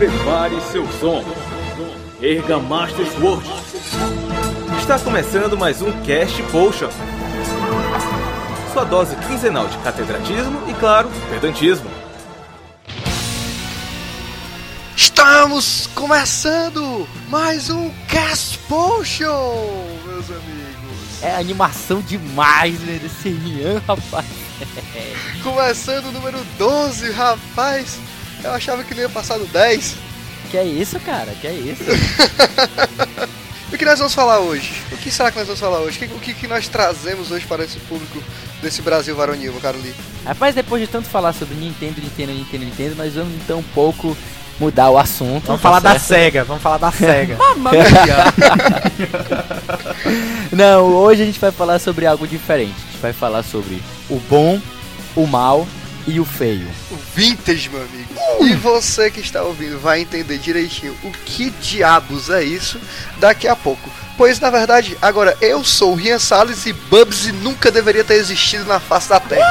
Prepare seu som. Erga Master Sword. Está começando mais um Cast Potion. Sua dose quinzenal de catedratismo e, claro, pedantismo. Estamos começando mais um Cast Potion, meus amigos. É animação demais, né, desse Rian, rapaz. Começando o número 12, rapaz. Eu achava que não ia passar do 10. Que é isso, cara? Que é isso? o que nós vamos falar hoje? O que será que nós vamos falar hoje? O que, que nós trazemos hoje para esse público desse Brasil varonil, meu caro Lee? Rapaz, depois de tanto falar sobre Nintendo, Nintendo, Nintendo, Nintendo, nós vamos então um pouco mudar o assunto. Vamos falar tá da SEGA, vamos falar da SEGA. Não, hoje a gente vai falar sobre algo diferente. A gente vai falar sobre o bom, o mal e o feio. O vintage, meu amigo. E você que está ouvindo vai entender direitinho o que diabos é isso daqui a pouco. Pois na verdade, agora eu sou o Rian Salles e Bubsy nunca deveria ter existido na face da Terra.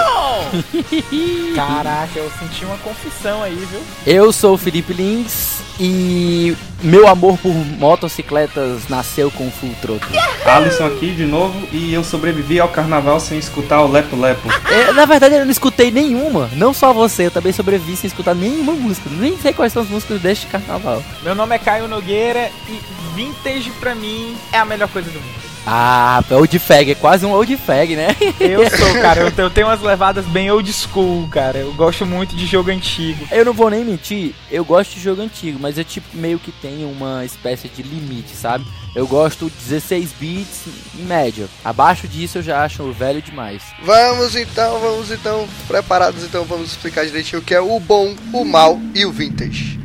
Caraca, eu senti uma confissão aí, viu? Eu sou o Felipe Lins e meu amor por motocicletas nasceu com o Full Throttle. Alisson aqui de novo e eu sobrevivi ao carnaval sem escutar o Lepo Lepo. É, na verdade eu não escutei nenhuma, não só você, eu também sobrevivi sem escutar nenhuma música. Nem sei quais são as músicas deste carnaval. Meu nome é Caio Nogueira e vintage pra mim é a melhor coisa do mundo. Ah, old fag, é quase um old fag, né? Eu sou, cara, eu, eu tenho umas levadas bem old school, cara. Eu gosto muito de jogo antigo. Eu não vou nem mentir, eu gosto de jogo antigo, mas eu tipo meio que tenho uma espécie de limite, sabe? Eu gosto 16 bits em média. Abaixo disso eu já acho velho demais. Vamos então, vamos então, preparados então, vamos explicar direitinho o que é o bom, o mal e o vintage.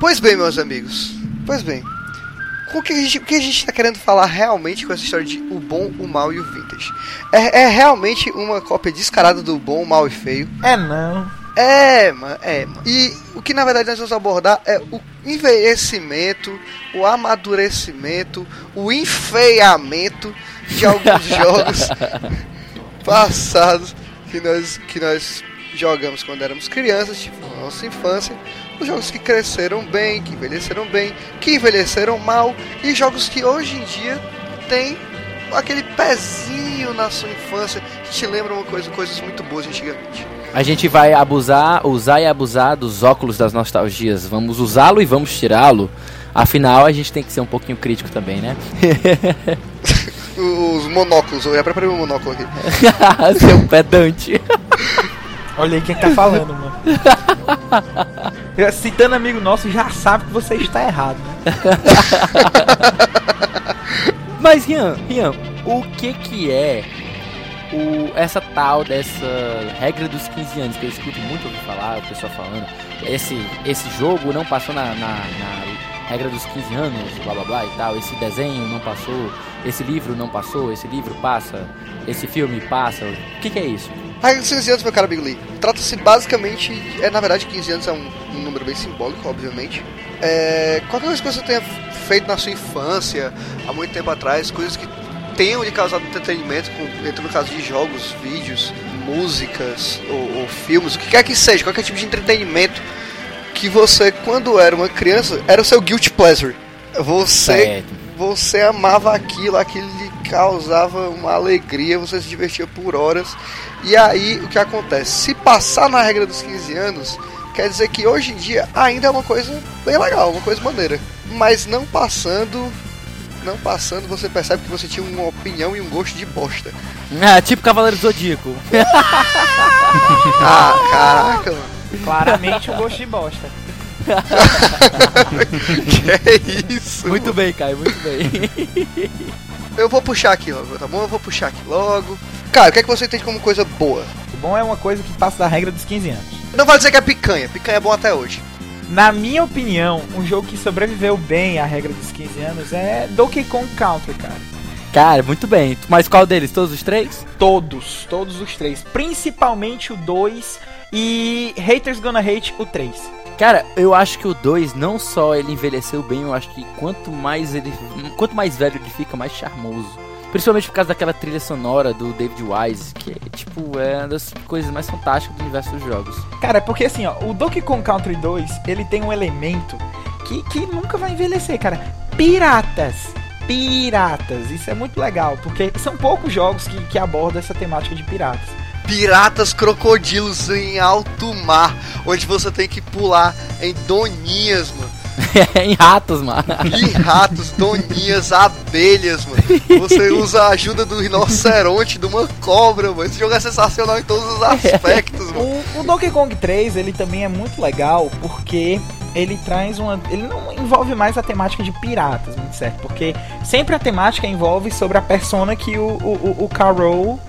Pois bem, meus amigos. Pois bem, o que a gente, o que a gente tá querendo falar realmente com essa história de o bom, o mal e o vintage? É, é realmente uma cópia descarada do bom, o mal e feio? É não. É, mano, é, mano. E o que na verdade nós vamos abordar é o envelhecimento, o amadurecimento, o enfeiamento de alguns jogos passados que nós, que nós jogamos quando éramos crianças, tipo, na nossa infância, os jogos que cresceram bem, que envelheceram bem, que envelheceram mal, e jogos que hoje em dia tem aquele pezinho na sua infância que te lembra uma coisa, coisas muito boas antigamente. A gente vai abusar, usar e abusar dos óculos das nostalgias. Vamos usá-lo e vamos tirá-lo. Afinal, a gente tem que ser um pouquinho crítico também, né? Os monóculos, eu ia preparar um monóculo aqui. Seu pedante. Olha aí quem tá falando, mano. Citando amigo nosso, já sabe que você está errado, né? Mas, Rian, Rian, o que que é o, essa tal dessa regra dos 15 anos que eu escuto muito ouvir falar, o pessoal falando, esse, esse jogo não passou na, na, na regra dos 15 anos, blá blá blá e tal, esse desenho não passou, esse livro não passou, esse livro passa, esse filme passa, o que, que é isso? A regra dos 15 anos, meu cara Big Lee, trata-se basicamente, é na verdade 15 anos é um, um número bem simbólico, obviamente. É, qualquer coisa que você tenha feito na sua infância, há muito tempo atrás, coisas que tenham lhe causado entretenimento, como, no caso de jogos, vídeos, músicas ou, ou, filmes, o que quer que seja, qualquer tipo de entretenimento que você, quando era uma criança, era o seu guilty pleasure. Você, você amava aquilo, aquilo lhe causava uma alegria, você se divertia por horas. E aí, o que acontece? Se passar na regra dos 15 anos, quer dizer que hoje em dia ainda é uma coisa bem legal, uma coisa maneira. Mas não passando, não passando, você percebe que você tinha uma opinião e um gosto de bosta. Ah, tipo Cavaleiro do Zodíaco. ah, caraca, mano. Claramente um gosto de bosta. que é isso? Muito mano. bem, Caio, muito bem. Eu vou puxar aqui logo, tá bom? Eu vou puxar aqui logo. Cara, o que é que você entende como coisa boa? O bom é uma coisa que passa da regra dos 15 anos. Não vai dizer que é picanha, picanha é bom até hoje. Na minha opinião, um jogo que sobreviveu bem à regra dos 15 anos é Donkey Kong Country, cara. Cara, muito bem. Mas qual deles? Todos os três? Todos, todos os três. Principalmente o 2 e Haters Gonna Hate o 3. Cara, eu acho que o 2 não só ele envelheceu bem, eu acho que quanto mais ele quanto mais velho ele fica, mais charmoso. Principalmente por causa daquela trilha sonora do David Wise, que tipo, é uma das coisas mais fantásticas do universo dos jogos. Cara, é porque assim, ó, o Donkey Kong Country 2, ele tem um elemento que, que nunca vai envelhecer, cara. Piratas. Piratas. Isso é muito legal, porque são poucos jogos que, que abordam essa temática de piratas. Piratas crocodilos em alto mar, onde você tem que pular em doninhas, mano. em ratos, mano. Em ratos, doninhas, abelhas, mano. Você usa a ajuda do rinoceronte, de uma cobra, mano. Esse jogo é sensacional em todos os aspectos, mano. O, o Donkey Kong 3, ele também é muito legal porque ele traz uma. Ele não envolve mais a temática de piratas, muito certo? Porque sempre a temática envolve sobre a persona que o, o, o Carol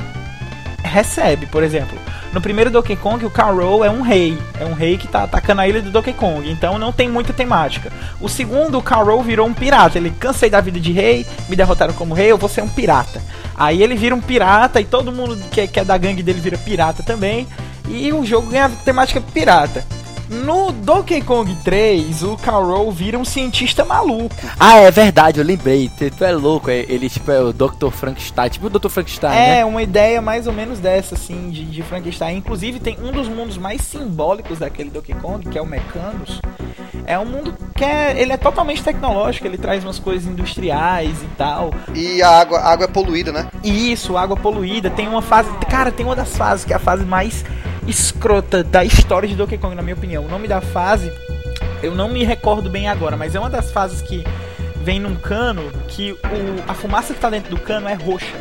recebe, por exemplo. No primeiro Donkey Kong, o Carol é um rei. É um rei que tá atacando a ilha do Donkey Kong. Então não tem muita temática. O segundo, o Carol virou um pirata. Ele cansei da vida de rei, me derrotaram como rei, eu vou ser um pirata. Aí ele vira um pirata e todo mundo que é, que é da gangue dele vira pirata também. E o jogo ganha temática pirata. No Donkey Kong 3, o Carol vira um cientista maluco. Ah, é verdade, eu lembrei. Tu, tu é louco, é- ele tipo é o Dr. Frankenstein, tipo o Dr. Frankenstein, É, né? uma ideia mais ou menos dessa, assim, de, de Frankenstein. Inclusive, tem um dos mundos mais simbólicos daquele Donkey Kong, que é o Mecanos. É um mundo que é, ele é totalmente tecnológico, ele traz umas coisas industriais e tal. E a água, a água é poluída, né? E isso, água poluída. Tem uma fase. Cara, tem uma das fases que é a fase mais escrota da história de Donkey Kong, na minha opinião. O nome da fase, eu não me recordo bem agora, mas é uma das fases que vem num cano que o, a fumaça que tá dentro do cano é roxa.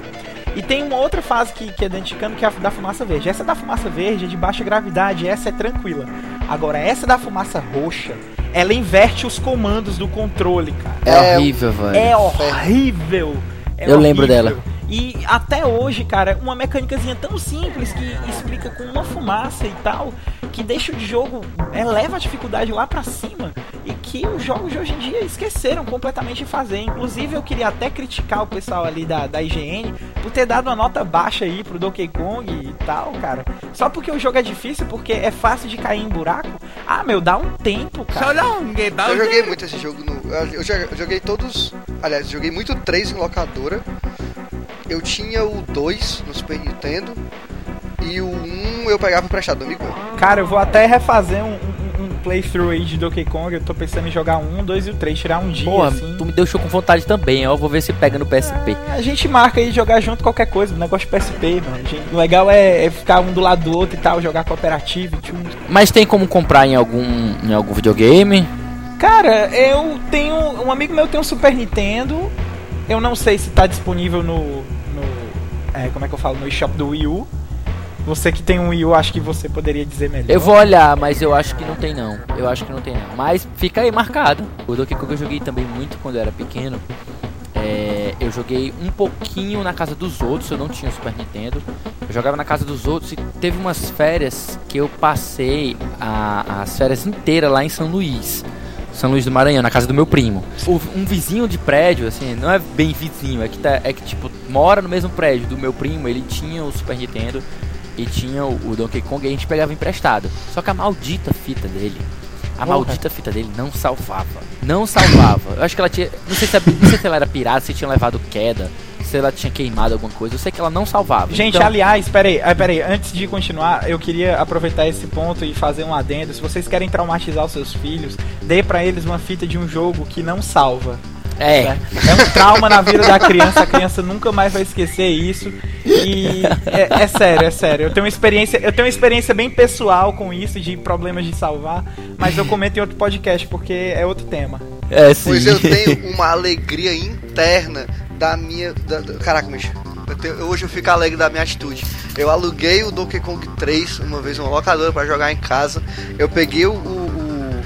E tem uma outra fase que, que é dentro de cano que é a da fumaça verde. Essa da fumaça verde é de baixa gravidade, essa é tranquila. Agora, essa da fumaça roxa, ela inverte os comandos do controle, cara. É, É, horrível, velho. É horrível. É Eu lembro horrível. dela. E até hoje, cara, uma mecânicazinha tão simples que explica com uma fumaça e tal, que deixa o jogo, eleva a dificuldade lá pra cima e que os jogos de hoje em dia esqueceram completamente de fazer. Inclusive, eu queria até criticar o pessoal ali da, da IGN por ter dado uma nota baixa aí pro Donkey Kong e tal, cara. Só porque o jogo é difícil, porque é fácil de cair em buraco. Ah, meu, dá um tempo, cara. Eu joguei muito esse jogo no. Eu joguei todos. Aliás, joguei muito 3 em locadora. Eu tinha o 2 no Super Nintendo. E o 1 eu pegava emprestado do amigo meu. Cara, eu vou até refazer um, um- um playthrough aí de Donkey Kong. Eu tô pensando em jogar um, dois e o três, tirar um dia, Porra, assim. tu me deixou com vontade também, ó. Vou ver se pega no PSP. A gente marca aí jogar junto qualquer coisa, negócio de PSP, mano. Gente- O legal é, é ficar um do lado do outro e tal, jogar cooperativo e junto. Mas tem como comprar em algum, em algum videogame? Cara, eu tenho. Um amigo meu tem um Super Nintendo. Eu não sei se tá disponível no. É, como é que eu falo? No eShop do Wii U. Você que tem um Wii U, acho que você poderia dizer melhor. Eu vou olhar, mas eu acho que não tem não. Eu acho que não tem não. Mas fica aí marcado. O Donkey Kong eu joguei também muito quando eu era pequeno. É, eu joguei um pouquinho na casa dos outros, eu não tinha Super Nintendo. Eu jogava na casa dos outros e teve umas férias que eu passei a- as férias inteiras lá em São Luís. São Luís do Maranhão, na casa do meu primo. Um vizinho de prédio, assim, não é bem vizinho, é que, tá, é que tipo, mora no mesmo prédio do meu primo, ele tinha o Super Nintendo e tinha o, o Donkey Kong e a gente pegava emprestado. Só que a maldita fita dele, a Porra. maldita fita dele não salvava. Não salvava. Eu acho que ela tinha. Não sei se, não sei se ela era pirata, se tinha levado queda, se ela tinha queimado alguma coisa. Eu sei que ela não salvava. Gente, Então, aliás, peraí, ah, peraí, antes de continuar, eu queria aproveitar esse ponto e fazer um adendo. Se vocês querem traumatizar os seus filhos, dê pra eles uma fita de um jogo que não salva. É. certo? É um trauma na vida da criança, a criança nunca mais vai esquecer isso. E é, é sério, é sério. Eu tenho uma experiência, eu tenho uma experiência bem pessoal com isso, de problemas de salvar, mas eu comento em outro podcast, porque é outro tema. É, sim. Pois eu tenho uma alegria interna da minha. Da, da- caraca, bicho. eu hoje eu fico alegre da minha atitude. Eu aluguei o Donkey Kong 3 uma vez uma locadora pra jogar em casa. Eu peguei o. o-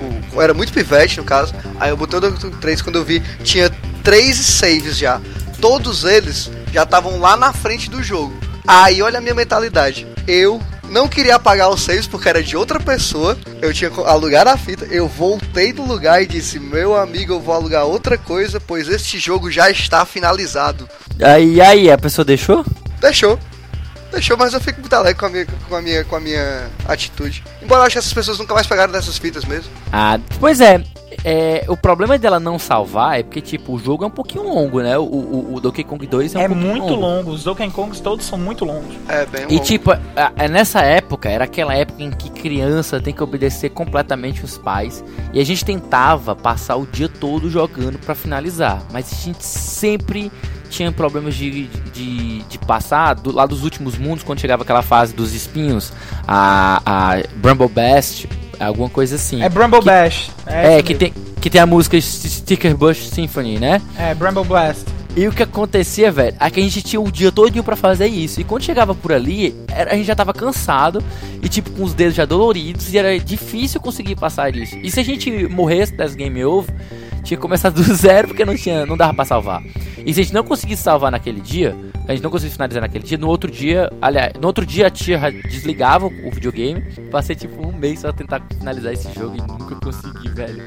o- o- era muito pivete no caso. Aí eu botei o Donkey Kong 3 quando eu vi. Tinha três saves já. Todos eles já estavam lá na frente do jogo. Aí olha a minha mentalidade. Eu não queria apagar os saves porque era de outra pessoa. Eu tinha alugado a fita. Eu voltei do lugar e disse: Meu amigo, eu vou alugar outra coisa, pois este jogo já está finalizado. Aí, aí, a pessoa deixou? Deixou. Deixou, mas eu fico muito alegre com a minha, com a minha, com a minha atitude. Embora eu ache que essas pessoas nunca mais pegaram dessas fitas mesmo. Ah, pois é. É, o problema dela não salvar é porque, tipo, o jogo é um pouquinho longo, né? O, o, o Donkey Kong 2 é um É muito longo. Os Donkey Kongs todos são muito longos. É, bem E longo. tipo, a- a- nessa época, era aquela época em que criança tem que obedecer completamente os pais. E a gente tentava passar o dia todo jogando pra finalizar. Mas a gente sempre tinha problemas de, de, de passar do, lá dos últimos mundos, quando chegava aquela fase dos espinhos, a, a Bramble Best, alguma coisa assim. É Bramble Que- Bash. É, essa que mesmo. tem, que tem a música Sticker Bush Symphony, né? É, Bramble Blast. E o que acontecia, velho, é que a gente tinha o dia todo pra fazer isso. E quando chegava por ali, a gente já tava cansado e, tipo, com os dedos já doloridos e era difícil conseguir passar isso. E se a gente morresse das game over, tinha que começar do zero porque não, tinha, não dava pra salvar. E se a gente não conseguisse salvar naquele dia, a gente não conseguisse finalizar naquele dia, no outro dia, aliás, no outro dia a tia desligava o videogame. Passei, tipo, um mês só tentar finalizar esse jogo e nunca consegui, velho.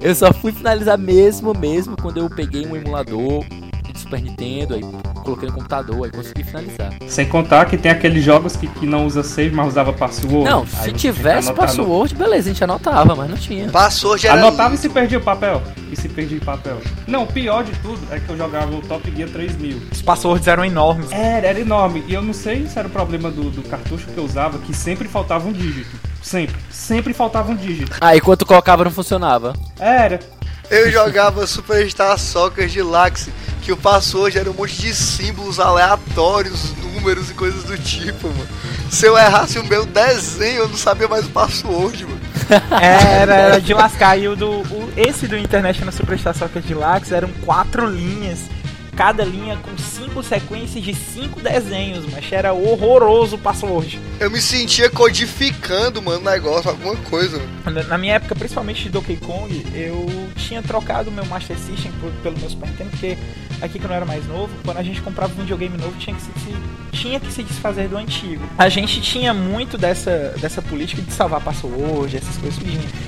Eu só fui finalizar mesmo, mesmo, quando eu peguei um emulador de Super Nintendo, aí coloquei no computador, aí consegui finalizar. Sem contar que tem aqueles jogos que, que não usa save, mas usava password. Não, Aí se tivesse no- password, beleza, a gente anotava, mas não tinha. Passou, já era Anotava e se perdia o papel. E se perdia o papel. Não, o pior de tudo é que eu jogava o Top Gear 3000. Os passwords eram enormes. Era, era enorme. E eu não sei se era o problema do, do cartucho que eu usava, que sempre faltava um dígito. Sempre. Sempre faltava um dígito. Ah, quando colocava não funcionava. Era. Eu jogava Superstar Soccer de Lax, que o password era um monte de símbolos aleatórios, números e coisas do tipo, mano. Se eu errasse o meu desenho, eu não sabia mais o password, mano. Era, era de lascar. E o do, o- esse do International Superstar Soccer Deluxe eram quatro linhas. Cada linha com cinco sequências de cinco desenhos, mas era horroroso o password. Eu me sentia codificando, mano, o negócio, alguma coisa, mano. Na- minha época, principalmente de Donkey Kong, eu tinha trocado meu Master System pelo meu Super Nintendo, porque aqui que eu não era mais novo, quando a gente comprava um videogame novo, tinha que se, tinha que se desfazer do antigo. A gente tinha muito dessa, dessa política de salvar password, essas coisas.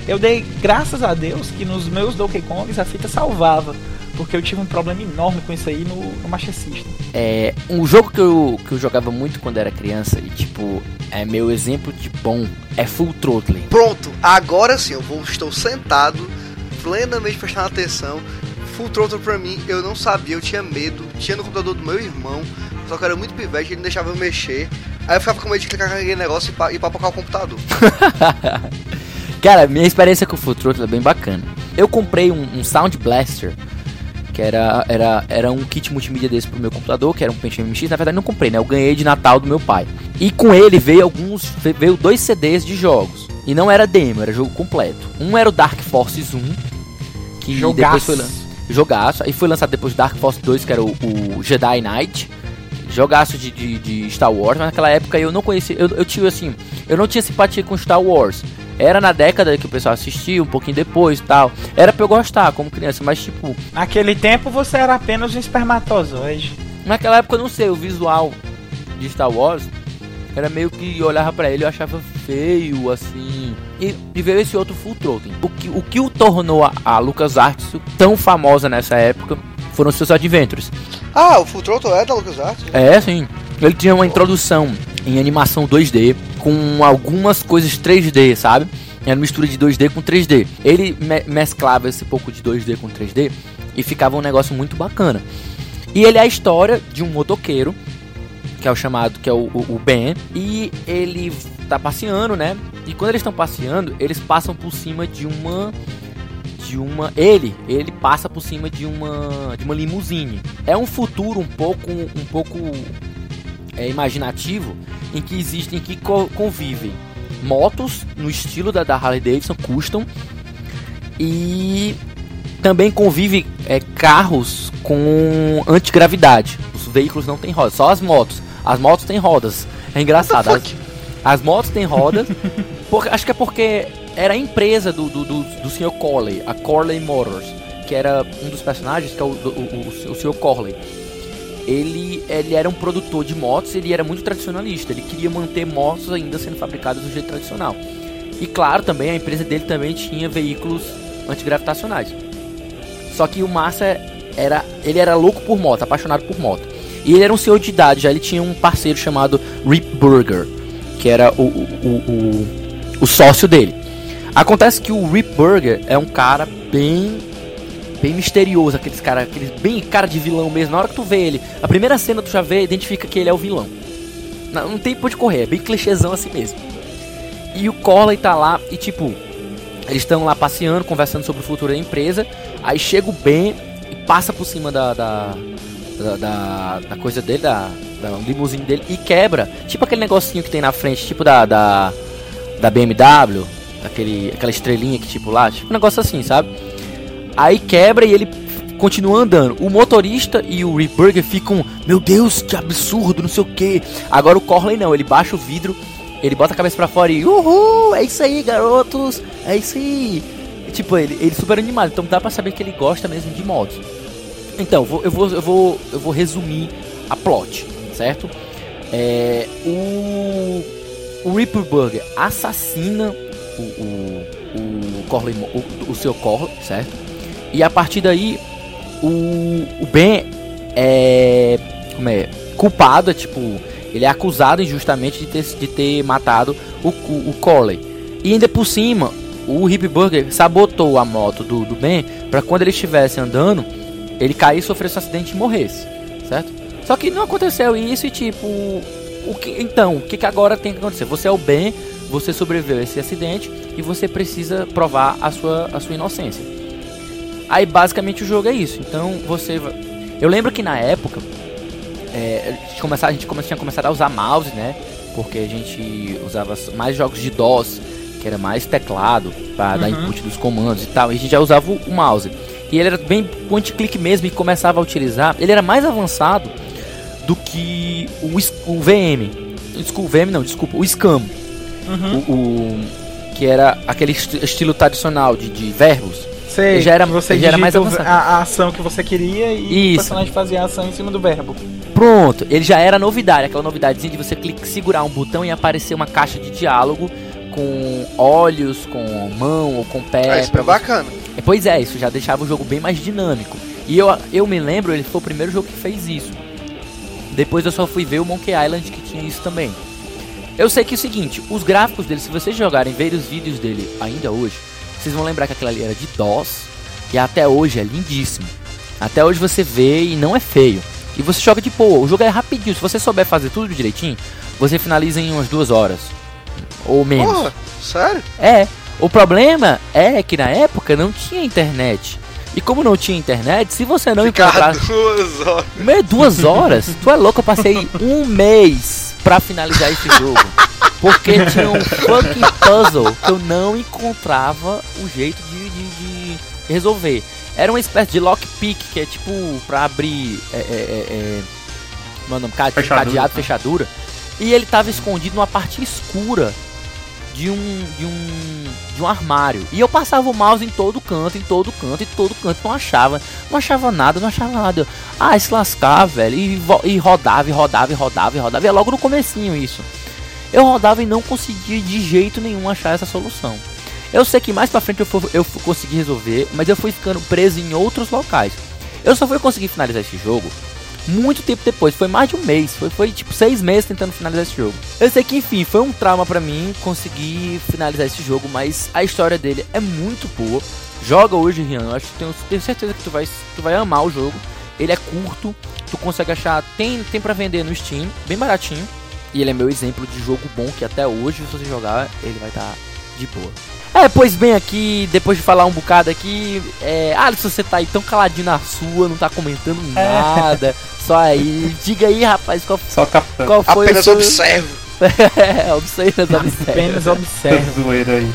Eu dei graças a Deus que nos meus Donkey Kongs a fita salvava, porque eu tive um problema enorme com isso aí no, no Master System. É, um jogo que eu, que eu jogava muito quando era criança e, tipo, é meu exemplo de bom, é Full Throttle. Pronto, agora sim, eu vou, estou sentado, plenamente prestando atenção. Full Throttle pra mim, eu não sabia, eu tinha medo. Tinha no computador do meu irmão, só que eu era muito pivete, ele não deixava eu mexer. Aí eu ficava com medo de clicar naquele negócio e, pa, e papocar o computador. Cara, minha experiência com o Full Throttle é bem bacana. Eu comprei um, um Sound Blaster, que era, era, era um kit multimídia desse pro meu computador, que era um Pentium MX. Na verdade, não comprei, né? Eu ganhei de Natal do meu pai. E com ele veio alguns. veio dois CDs de jogos. E não era demo, era jogo completo. Um era o Dark Forces 1, que depois foi lan- jogaço. Aí foi lançado depois o Dark Force 2, que era o, o Jedi Knight. Jogaço de, de, de Star Wars, mas naquela época eu não conhecia. Eu, eu tinha assim. Eu não tinha simpatia com Star Wars. Era na década que o pessoal assistia, um pouquinho depois e tal. Era pra eu gostar como criança, mas tipo, Naquele tempo você era apenas um espermatozoide. naquela época eu não sei, o visual de Star Wars era meio que eu olhava pra ele e eu achava feio, assim. E, e veio esse outro Full Throttle. O que o, que o tornou a, a LucasArts tão famosa nessa época foram seus adventures. Ah, o Full Throttle é da LucasArts? É, sim. Ele tinha uma introdução em animação 2D com algumas coisas 3D, sabe? Era mistura de 2D com 3D. Ele me mesclava esse pouco de 2D com 3D e ficava um negócio muito bacana. E ele é a história de um motoqueiro, que é o chamado, que é o, o, o Ben, e ele tá passeando, né? E quando eles estão passeando, eles passam por cima de uma de uma ele ele passa por cima de uma de uma limusine é um futuro um pouco um pouco é, imaginativo em que existem que co convivem motos no estilo da, da Harley Davidson custom e também convive é, carros com antigravidade os veículos não têm rodas só as motos as motos têm rodas é engraçado as, as motos têm rodas por, acho que é porque era a empresa do, do, do, do Sr. Corley, a Corley Motors, que era um dos personagens, que é o, o, o, o Sr. Corley. Ele, ele era um produtor de motos, ele era muito tradicionalista, ele queria manter motos ainda sendo fabricadas do jeito tradicional. E claro, também a empresa dele também tinha veículos antigravitacionais. Só que o Massa era, ele era louco por moto, apaixonado por moto. E ele era um senhor de idade, já ele tinha um parceiro chamado Rip Burger, que era o, o, o, o, sócio dele. Acontece que o Rip Burger é um cara bem bem misterioso, aqueles cara, aqueles bem cara de vilão mesmo. Na hora que tu vê ele, a primeira cena tu já vê, identifica que ele é o vilão. Não, tem por de correr, é bem clichêzão assim mesmo. E o Corley tá lá e tipo, eles estão lá passeando, conversando sobre o futuro da empresa. Aí chega o Ben e passa por cima da da, da, da, da coisa dele, da, da limusine dele e quebra. Tipo aquele negocinho que tem na frente, tipo da da, da BMW, aquele, aquela estrelinha que tipo lá, tipo um negócio assim, sabe? Aí quebra e ele continua andando. O motorista e o Rip Burger ficam, meu Deus, que absurdo, não sei o que. Agora o Corley não, ele baixa o vidro, ele bota a cabeça pra fora e uhul, é isso aí, garotos, é isso aí. Tipo, ele, ele super animado, então dá pra saber que ele gosta mesmo de motos. Então, eu vou, eu vou, eu vou resumir a plot, certo? É, o, o Ripper Burger assassina o, o, o Corley, o, o seu Corley, certo? E a partir daí, o, o Ben é, como é culpado, é, tipo, ele é acusado injustamente de ter, de ter matado o, o, o Corley. E ainda por cima, o Hip Burger sabotou a moto do, do Ben para quando ele estivesse andando, ele cair, sofresse um acidente e morresse, certo? Só que não aconteceu isso e tipo, o que, então, o que, que agora tem que acontecer? Você é o Ben, você sobreviveu a esse acidente e você precisa provar a sua, a sua inocência. Aí basicamente o jogo é isso. Então você. Eu lembro que na época é, a, gente começava, a gente tinha começado a usar mouse, né? Porque a gente usava mais jogos de DOS, que era mais teclado para uhum. dar input dos comandos e tal. E a gente já usava o, o mouse. E ele era bem point-click mesmo e começava a utilizar. Ele era mais avançado do que o, o VM. Desculpa, o VM não, desculpa, o Scam. Uhum. O, o, que era aquele estilo tradicional de, de verbos. Sei, já era, você já era mais avançado. A, a, ação que você queria e Isso. o personagem fazia a ação em cima do verbo. Pronto, ele já era novidade, aquela novidadezinha de você clicar, segurar um botão e aparecer uma caixa de diálogo com olhos, com mão ou com pé. Ah, isso é bacana. É, pois é, isso já deixava o jogo bem mais dinâmico. E eu, eu me lembro, ele foi o primeiro jogo que fez isso. Depois eu só fui ver o Monkey Island que tinha isso também. Eu sei que é o seguinte, os gráficos dele, se vocês jogarem, ver os vídeos dele ainda hoje, vocês vão lembrar que aquela ali era de DOS e até hoje é lindíssimo. Até hoje você vê e não é feio. E você joga de boa. O jogo é rapidinho. Se você souber fazer tudo direitinho, você finaliza em umas duas horas. Ou menos. Porra, sério? É. O problema é que na época não tinha internet. E como não tinha internet, se você não encontrar. duas horas. Meio duas horas? tu é louco, eu passei um mês pra finalizar esse jogo. Porque tinha um fucking puzzle que eu não encontrava o jeito de, de, de resolver. Era uma espécie de lockpick, que é tipo pra abrir. É, é, é, é mano, fechadura. cadeado, fechadura. E ele tava escondido numa parte escura de um, de um de um armário. E eu passava o mouse em todo canto, em todo canto, em todo canto, não achava, não achava nada, não achava nada. Ah, se lascar, velho, e, e rodava, e rodava, e rodava, e rodava. E é logo no comecinho isso. Eu rodava e não conseguia de jeito nenhum achar essa solução. Eu sei que mais pra frente eu, eu consegui resolver, mas eu fui ficando preso em outros locais. Eu só fui conseguir finalizar esse jogo muito tempo depois, foi mais de um mês, foi, foi tipo seis meses tentando finalizar esse jogo. Eu sei que enfim, foi um trauma para mim conseguir finalizar esse jogo, mas a história dele é muito boa. Joga hoje, Rian, eu acho, tenho, tenho certeza que tu vai, tu vai amar o jogo. Ele é curto, tu consegue achar, tem, tem para vender no Steam, bem baratinho. E ele é meu exemplo de jogo bom que até hoje, se você jogar, ele vai estar tá de boa. É, pois bem, aqui, depois de falar um bocado aqui, é, Alisson, você tá aí tão caladinho na sua, não tá comentando é. nada, é. só aí, diga aí, rapaz, qual, só qual foi Apenas seu... observo. é, observa, observa. Apenas observa. zoeira aí.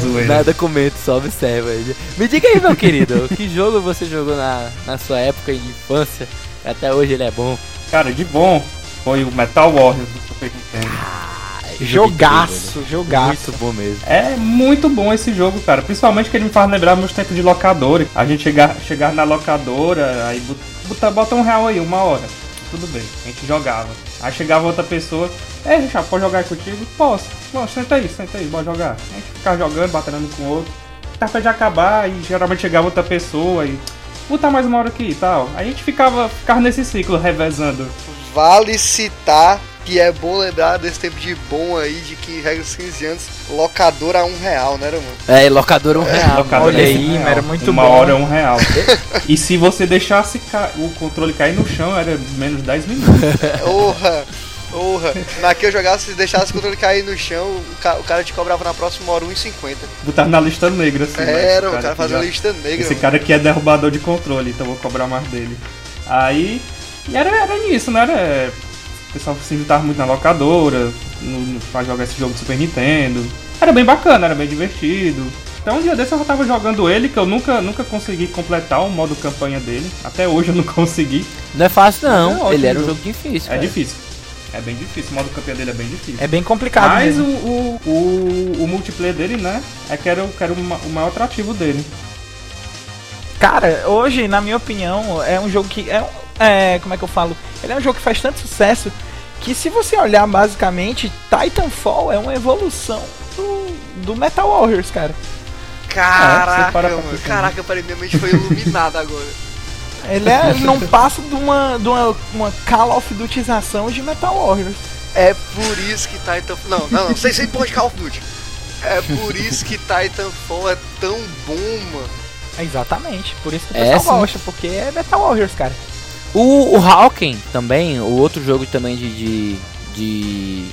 Zoeira. Nada comento, só observa. Me diga aí, meu querido, que jogo você jogou na, na sua época de infância? Até hoje ele é bom. Cara, de bom, foi o Metal Warriors do Super Nintendo. Ah, jogaço, jogaço. Muito bom mesmo. É muito bom esse jogo, cara. Principalmente que ele me faz lembrar meus tempos de locadora. A gente chegar, chegar na locadora, aí bota, bota um real aí, uma hora. Tudo bem, a gente jogava. Aí chegava outra pessoa, é, Richard, pode jogar contigo? Posso. Posso, senta aí, senta aí, bora jogar. A gente ficava jogando, batendo com o outro. Tá pra de acabar, e geralmente chegava outra pessoa e. Botar mais uma hora aqui e tal. A gente ficava, ficava nesse ciclo revezando vale citar que é bom lembrar desse tempo de bom aí, de que regra dos 15 anos, locadora a um real, né, mano? É, locador um real. Locadora olha é aí, um real. era muito Uma bom. hora é um real. e se você deixasse ca- o controle cair no chão, era menos 10 minutos. Porra! Porra! Na que eu jogava, se deixasse o controle cair no chão, o, ca- o cara te cobrava na próxima hora 1,50. Botar na lista negra, assim. né? Era, Esse o cara que fazia já- lista negra. Esse mano. cara aqui é derrubador de controle, então vou cobrar mais dele. Aí. E era, era nisso, né? Era, o pessoal se juntava muito na locadora, no, no, pra jogar esse jogo do Super Nintendo. Era bem bacana, era bem divertido. Então um dia desse eu já tava jogando ele, que eu nunca, nunca consegui completar o modo campanha dele. Até hoje eu não consegui. Não é fácil, É não. ótimo Ele era um jogo. difícil. É cara. difícil. É bem difícil, o modo campanha dele é bem difícil. É bem complicado Mas o, mesmo. o, o, o multiplayer dele, né? É que era, o- que era o, ma- o maior atrativo dele. Cara, hoje, na minha opinião, é um jogo que. É, é, como é que eu falo? Ele é um jogo que faz tanto sucesso que, se você olhar basicamente, Titanfall é uma evolução do, do Metal Warriors, cara. É, Caraca, pra mano. Caraca, peraí, minha mente foi iluminada agora. Ele é, não passa de uma, de uma, uma Call of Dutyização de Metal Warriors. É por isso que Titanfall. Não, não, não, sem, sem porra de Call of Duty. É por isso que Titanfall é tão bom, mano. Exatamente, por isso que o É, pessoal sim. gosta, porque é Metal Warriors, cara. O, o Hawken também, o outro jogo também de, de, de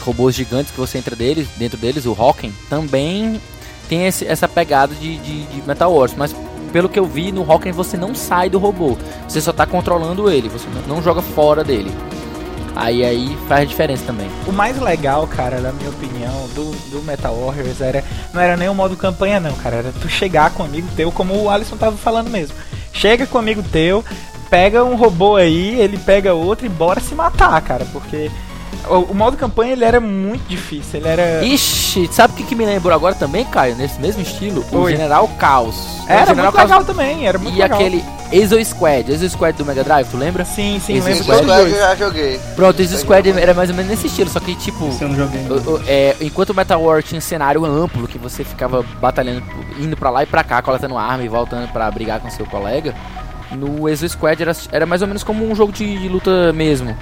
robôs gigantes que você entra deles, dentro deles, o Hawken, também tem esse- essa pegada de, de, de Metal Wars, mas pelo que eu vi, no Hawken você não sai do robô, você só tá controlando ele, você não, não joga fora dele. Aí aí faz diferença também. O mais legal, cara, na minha opinião, do, do Metal Warriors era. Não era nem o modo campanha, não, cara. Era tu chegar com um amigo teu, como o Alisson tava falando mesmo. Chega com um amigo teu, pega um robô aí, ele pega outro e bora se matar, cara. Porque o, o modo campanha ele era muito difícil. Ele era. Ixi, sabe o que, que me lembrou agora também, Caio? Nesse mesmo estilo? O Oi. General Caos. o Era General muito Caos legal também, era muito E legal. aquele Exo Squad, Exo Squad do Mega Drive, tu lembra? Sim, sim, Esse lembro Squad Squad eu já joguei. Pronto, Exo Squad era mais ou menos nesse estilo, só que tipo. Esse eu não joguei. ainda. o- o- é, enquanto o Metal War tinha um cenário amplo, que você ficava batalhando, indo pra lá e pra cá, coletando arma e voltando pra brigar com seu colega, no Exo Squad era, era mais ou menos como um jogo de, de luta mesmo.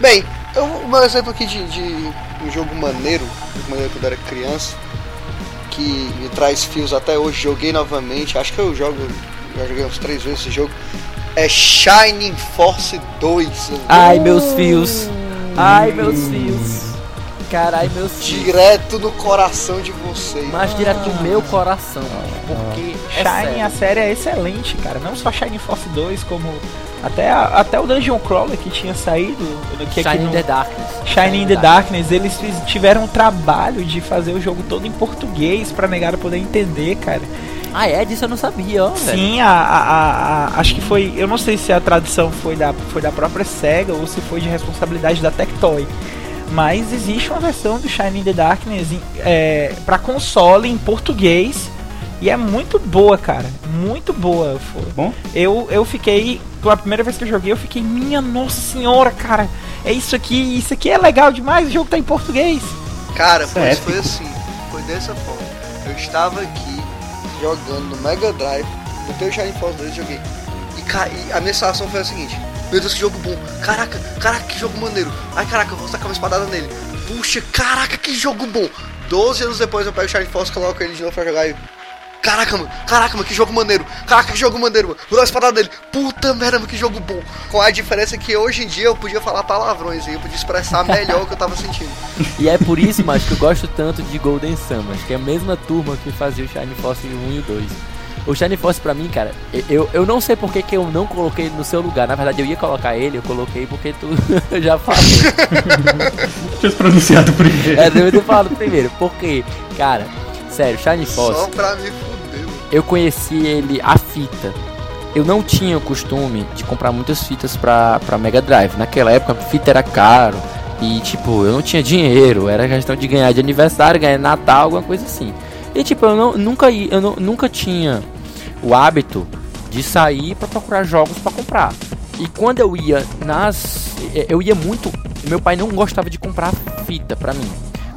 Bem, eu, o meu exemplo aqui de, de um jogo maneiro, um maneiro quando eu era criança, que me traz fios até hoje, joguei novamente, acho que eu jogo, já joguei uns três vezes esse jogo, é Shining Force 2. Ai, meus fios. Ai, meus fios. Meus fios. Direto no coração de vocês. Mas direto do meu coração, porque é Shining, a sério. série é excelente, cara. Não só Shining Force 2, como até, a- até o Dungeon Crawler que tinha saído. Que aqui Shining no- the Darkness. Shining in the Darkness, eles fiz- tiveram o trabalho de fazer o jogo todo em português pra negar poder entender, cara. Ah, é? Disso eu não sabia, ó. Sim, a, a- a- a- acho que foi. Eu não sei se a tradução foi da, foi da própria SEGA ou se foi de responsabilidade da Tectoy. Mas existe uma versão do Shining in the Darkness é, para console em português. E é muito boa, cara. Muito boa. Bom? Eu, eu fiquei. Pela primeira vez que eu joguei, eu fiquei, minha nossa senhora, cara. É isso aqui, isso aqui é legal demais, o jogo tá em português. Cara, Isso é foi épico. assim, foi dessa forma. Eu estava aqui jogando no Mega Drive, botei o Shining Force 2 e joguei. E, e a minha sensação foi a seguinte: Meu Deus, que jogo bom! Caraca, caraca, que jogo maneiro! Ai, caraca, eu vou sacar uma espadada nele. Puxa, caraca, que jogo bom! 12 anos depois eu pego o Shining Force, coloco ele de novo pra jogar e. Caraca, mano, caraca, mano, que jogo maneiro! Caraca, que jogo maneiro, mano! Vou dar uma espadada nele! Puta merda, mano, que jogo bom! Com a diferença que hoje em dia eu podia falar palavrões e eu podia expressar melhor o que eu tava sentindo. E é por isso, mas que eu gosto tanto de Golden Summers, que é a mesma turma que fazia o Shine Force 1 e o 2. O Shine Force pra mim, cara, eu, eu não sei porque que eu não coloquei ele no seu lugar. Na verdade, eu ia colocar ele, eu coloquei porque tu já falou. Tinha se pronunciado primeiro. É, deve ter falado primeiro. Porque, cara, sério, Shine Só Force, pra me fuder, eu conheci ele a fita. Eu não tinha o costume de comprar muitas fitas pra, pra Mega Drive. Naquela época, a fita era caro. E, tipo, eu não tinha dinheiro. Era questão de ganhar de aniversário, ganhar de Natal, alguma coisa assim. E, tipo, eu, não, nunca, ia- eu não- nunca tinha o hábito de sair pra procurar jogos pra comprar. E quando eu ia nas. Eu ia muito. Meu pai não gostava de comprar fita pra mim.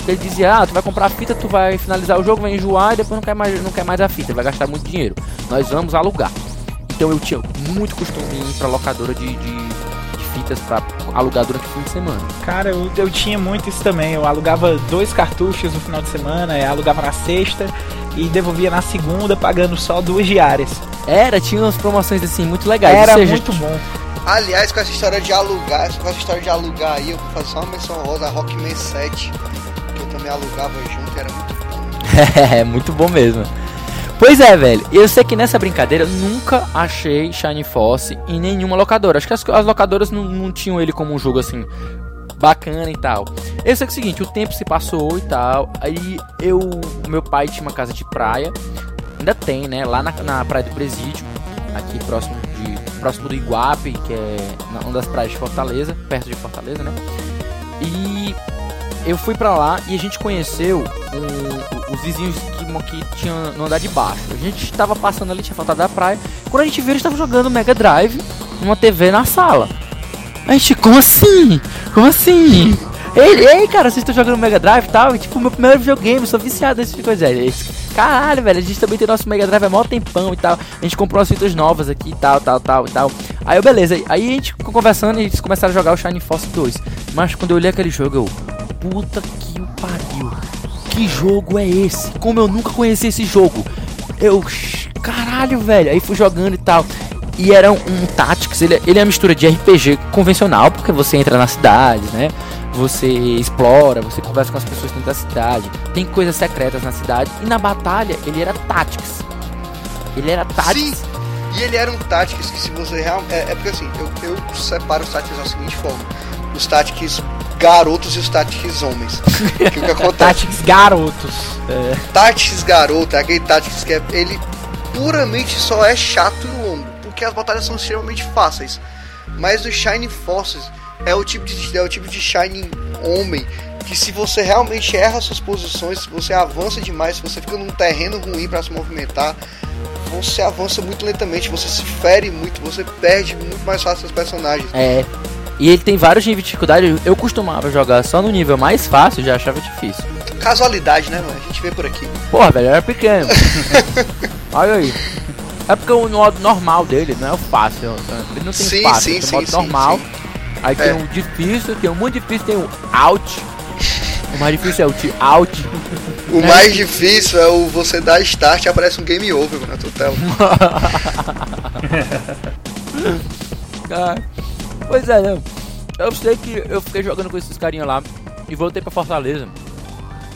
Ele dizia, ah, tu vai comprar fita, tu vai finalizar o jogo, vai enjoar e depois não quer mais, não quer mais a fita, vai gastar muito dinheiro. Nós vamos alugar. Então eu tinha muito costume em ir pra locadora de, de fitas pra alugar durante o fim de semana. Cara, eu, eu tinha muito isso também. Eu alugava dois cartuchos no final de semana, eu alugava na sexta e devolvia na segunda, pagando só duas diárias. Era, tinha umas promoções assim muito legais. Era seja, muito bom. Aliás, com essa história de alugar, com essa história de alugar aí, eu vou fazer só uma menção rosa, Rockman 7, que eu também alugava junto, era muito bom. É, muito bom mesmo. Pois é, velho. Eu sei que nessa brincadeira eu nunca achei Shine Force em nenhuma locadora. Acho que as, as locadoras não, não tinham ele como um jogo assim bacana e tal. Eu sei que é o seguinte, o tempo se passou e tal. Aí eu, meu pai tinha uma casa de praia, ainda tem, né? Lá na, na praia do Presídio, aqui próximo de próximo do Iguape, que é uma das praias de Fortaleza, perto de Fortaleza, né? E eu fui pra lá e a gente conheceu um- os vizinhos que, que tinham no andar de baixo. A gente tava passando ali, tinha faltado da praia. Quando a gente viu, eles estavam jogando Mega Drive numa TV na sala. A gente, como assim? Como assim? Ei, ei, cara, vocês estão jogando Mega Drive e tal? E, tipo, meu primeiro videogame, sou viciado nesse tipo de coisa. Aí Caralho, velho, a gente também tem nosso Mega Drive há mó tempão e tal. A gente comprou as fitas novas aqui e tal, tal, tal e tal. Aí eu, beleza. Aí a gente ficou conversando e eles começaram a jogar o Shining Force 2. Mas quando eu olhei aquele jogo, eu. Puta que o pariu. Que jogo é esse? Como eu nunca conheci esse jogo? Eu. Caralho, velho. Aí fui jogando e tal. E era um, um Tactics, ele, ele é uma mistura de RPG convencional, porque você entra na cidade, né? Você explora, você conversa com as pessoas dentro da cidade, tem coisas secretas na cidade. E na batalha, ele era Tactics. Ele era Tactics. Sim, e ele era um Tactics que se você realmente... É, é porque assim, eu, eu separo os Tactics da seguinte forma. Os Tactics garotos e os Tactics homens. que o que acontece? Tactics garotos. Tactics garoto é aquele Tactics que é, ele puramente só é chato e longo, porque as batalhas são extremamente fáceis. Mas o Shining Forces é o tipo de é o tipo de Shining homem que se você realmente erra suas posições, se você avança demais, se você fica num terreno ruim para se movimentar, você avança muito lentamente, você se fere muito, você perde muito mais fácil seus personagens. É. E ele tem vários níveis de dificuldade. Eu costumava jogar só no nível mais fácil, já achava difícil. Casualidade, né, mano? A gente vê por aqui. Porra, velho, era pequeno. Olha aí. É porque o modo normal dele não é o fácil. Ele não tem Sim, fácil, sim, tem sim, modo sim, normal. sim. Aí tem É. o difícil, tem o muito difícil, tem o out. O mais difícil é o out. O mais difícil é o você dar start e aparece um game over na tua tela. Pois é, não. Eu sei que eu fiquei jogando com esses carinha lá e voltei pra Fortaleza.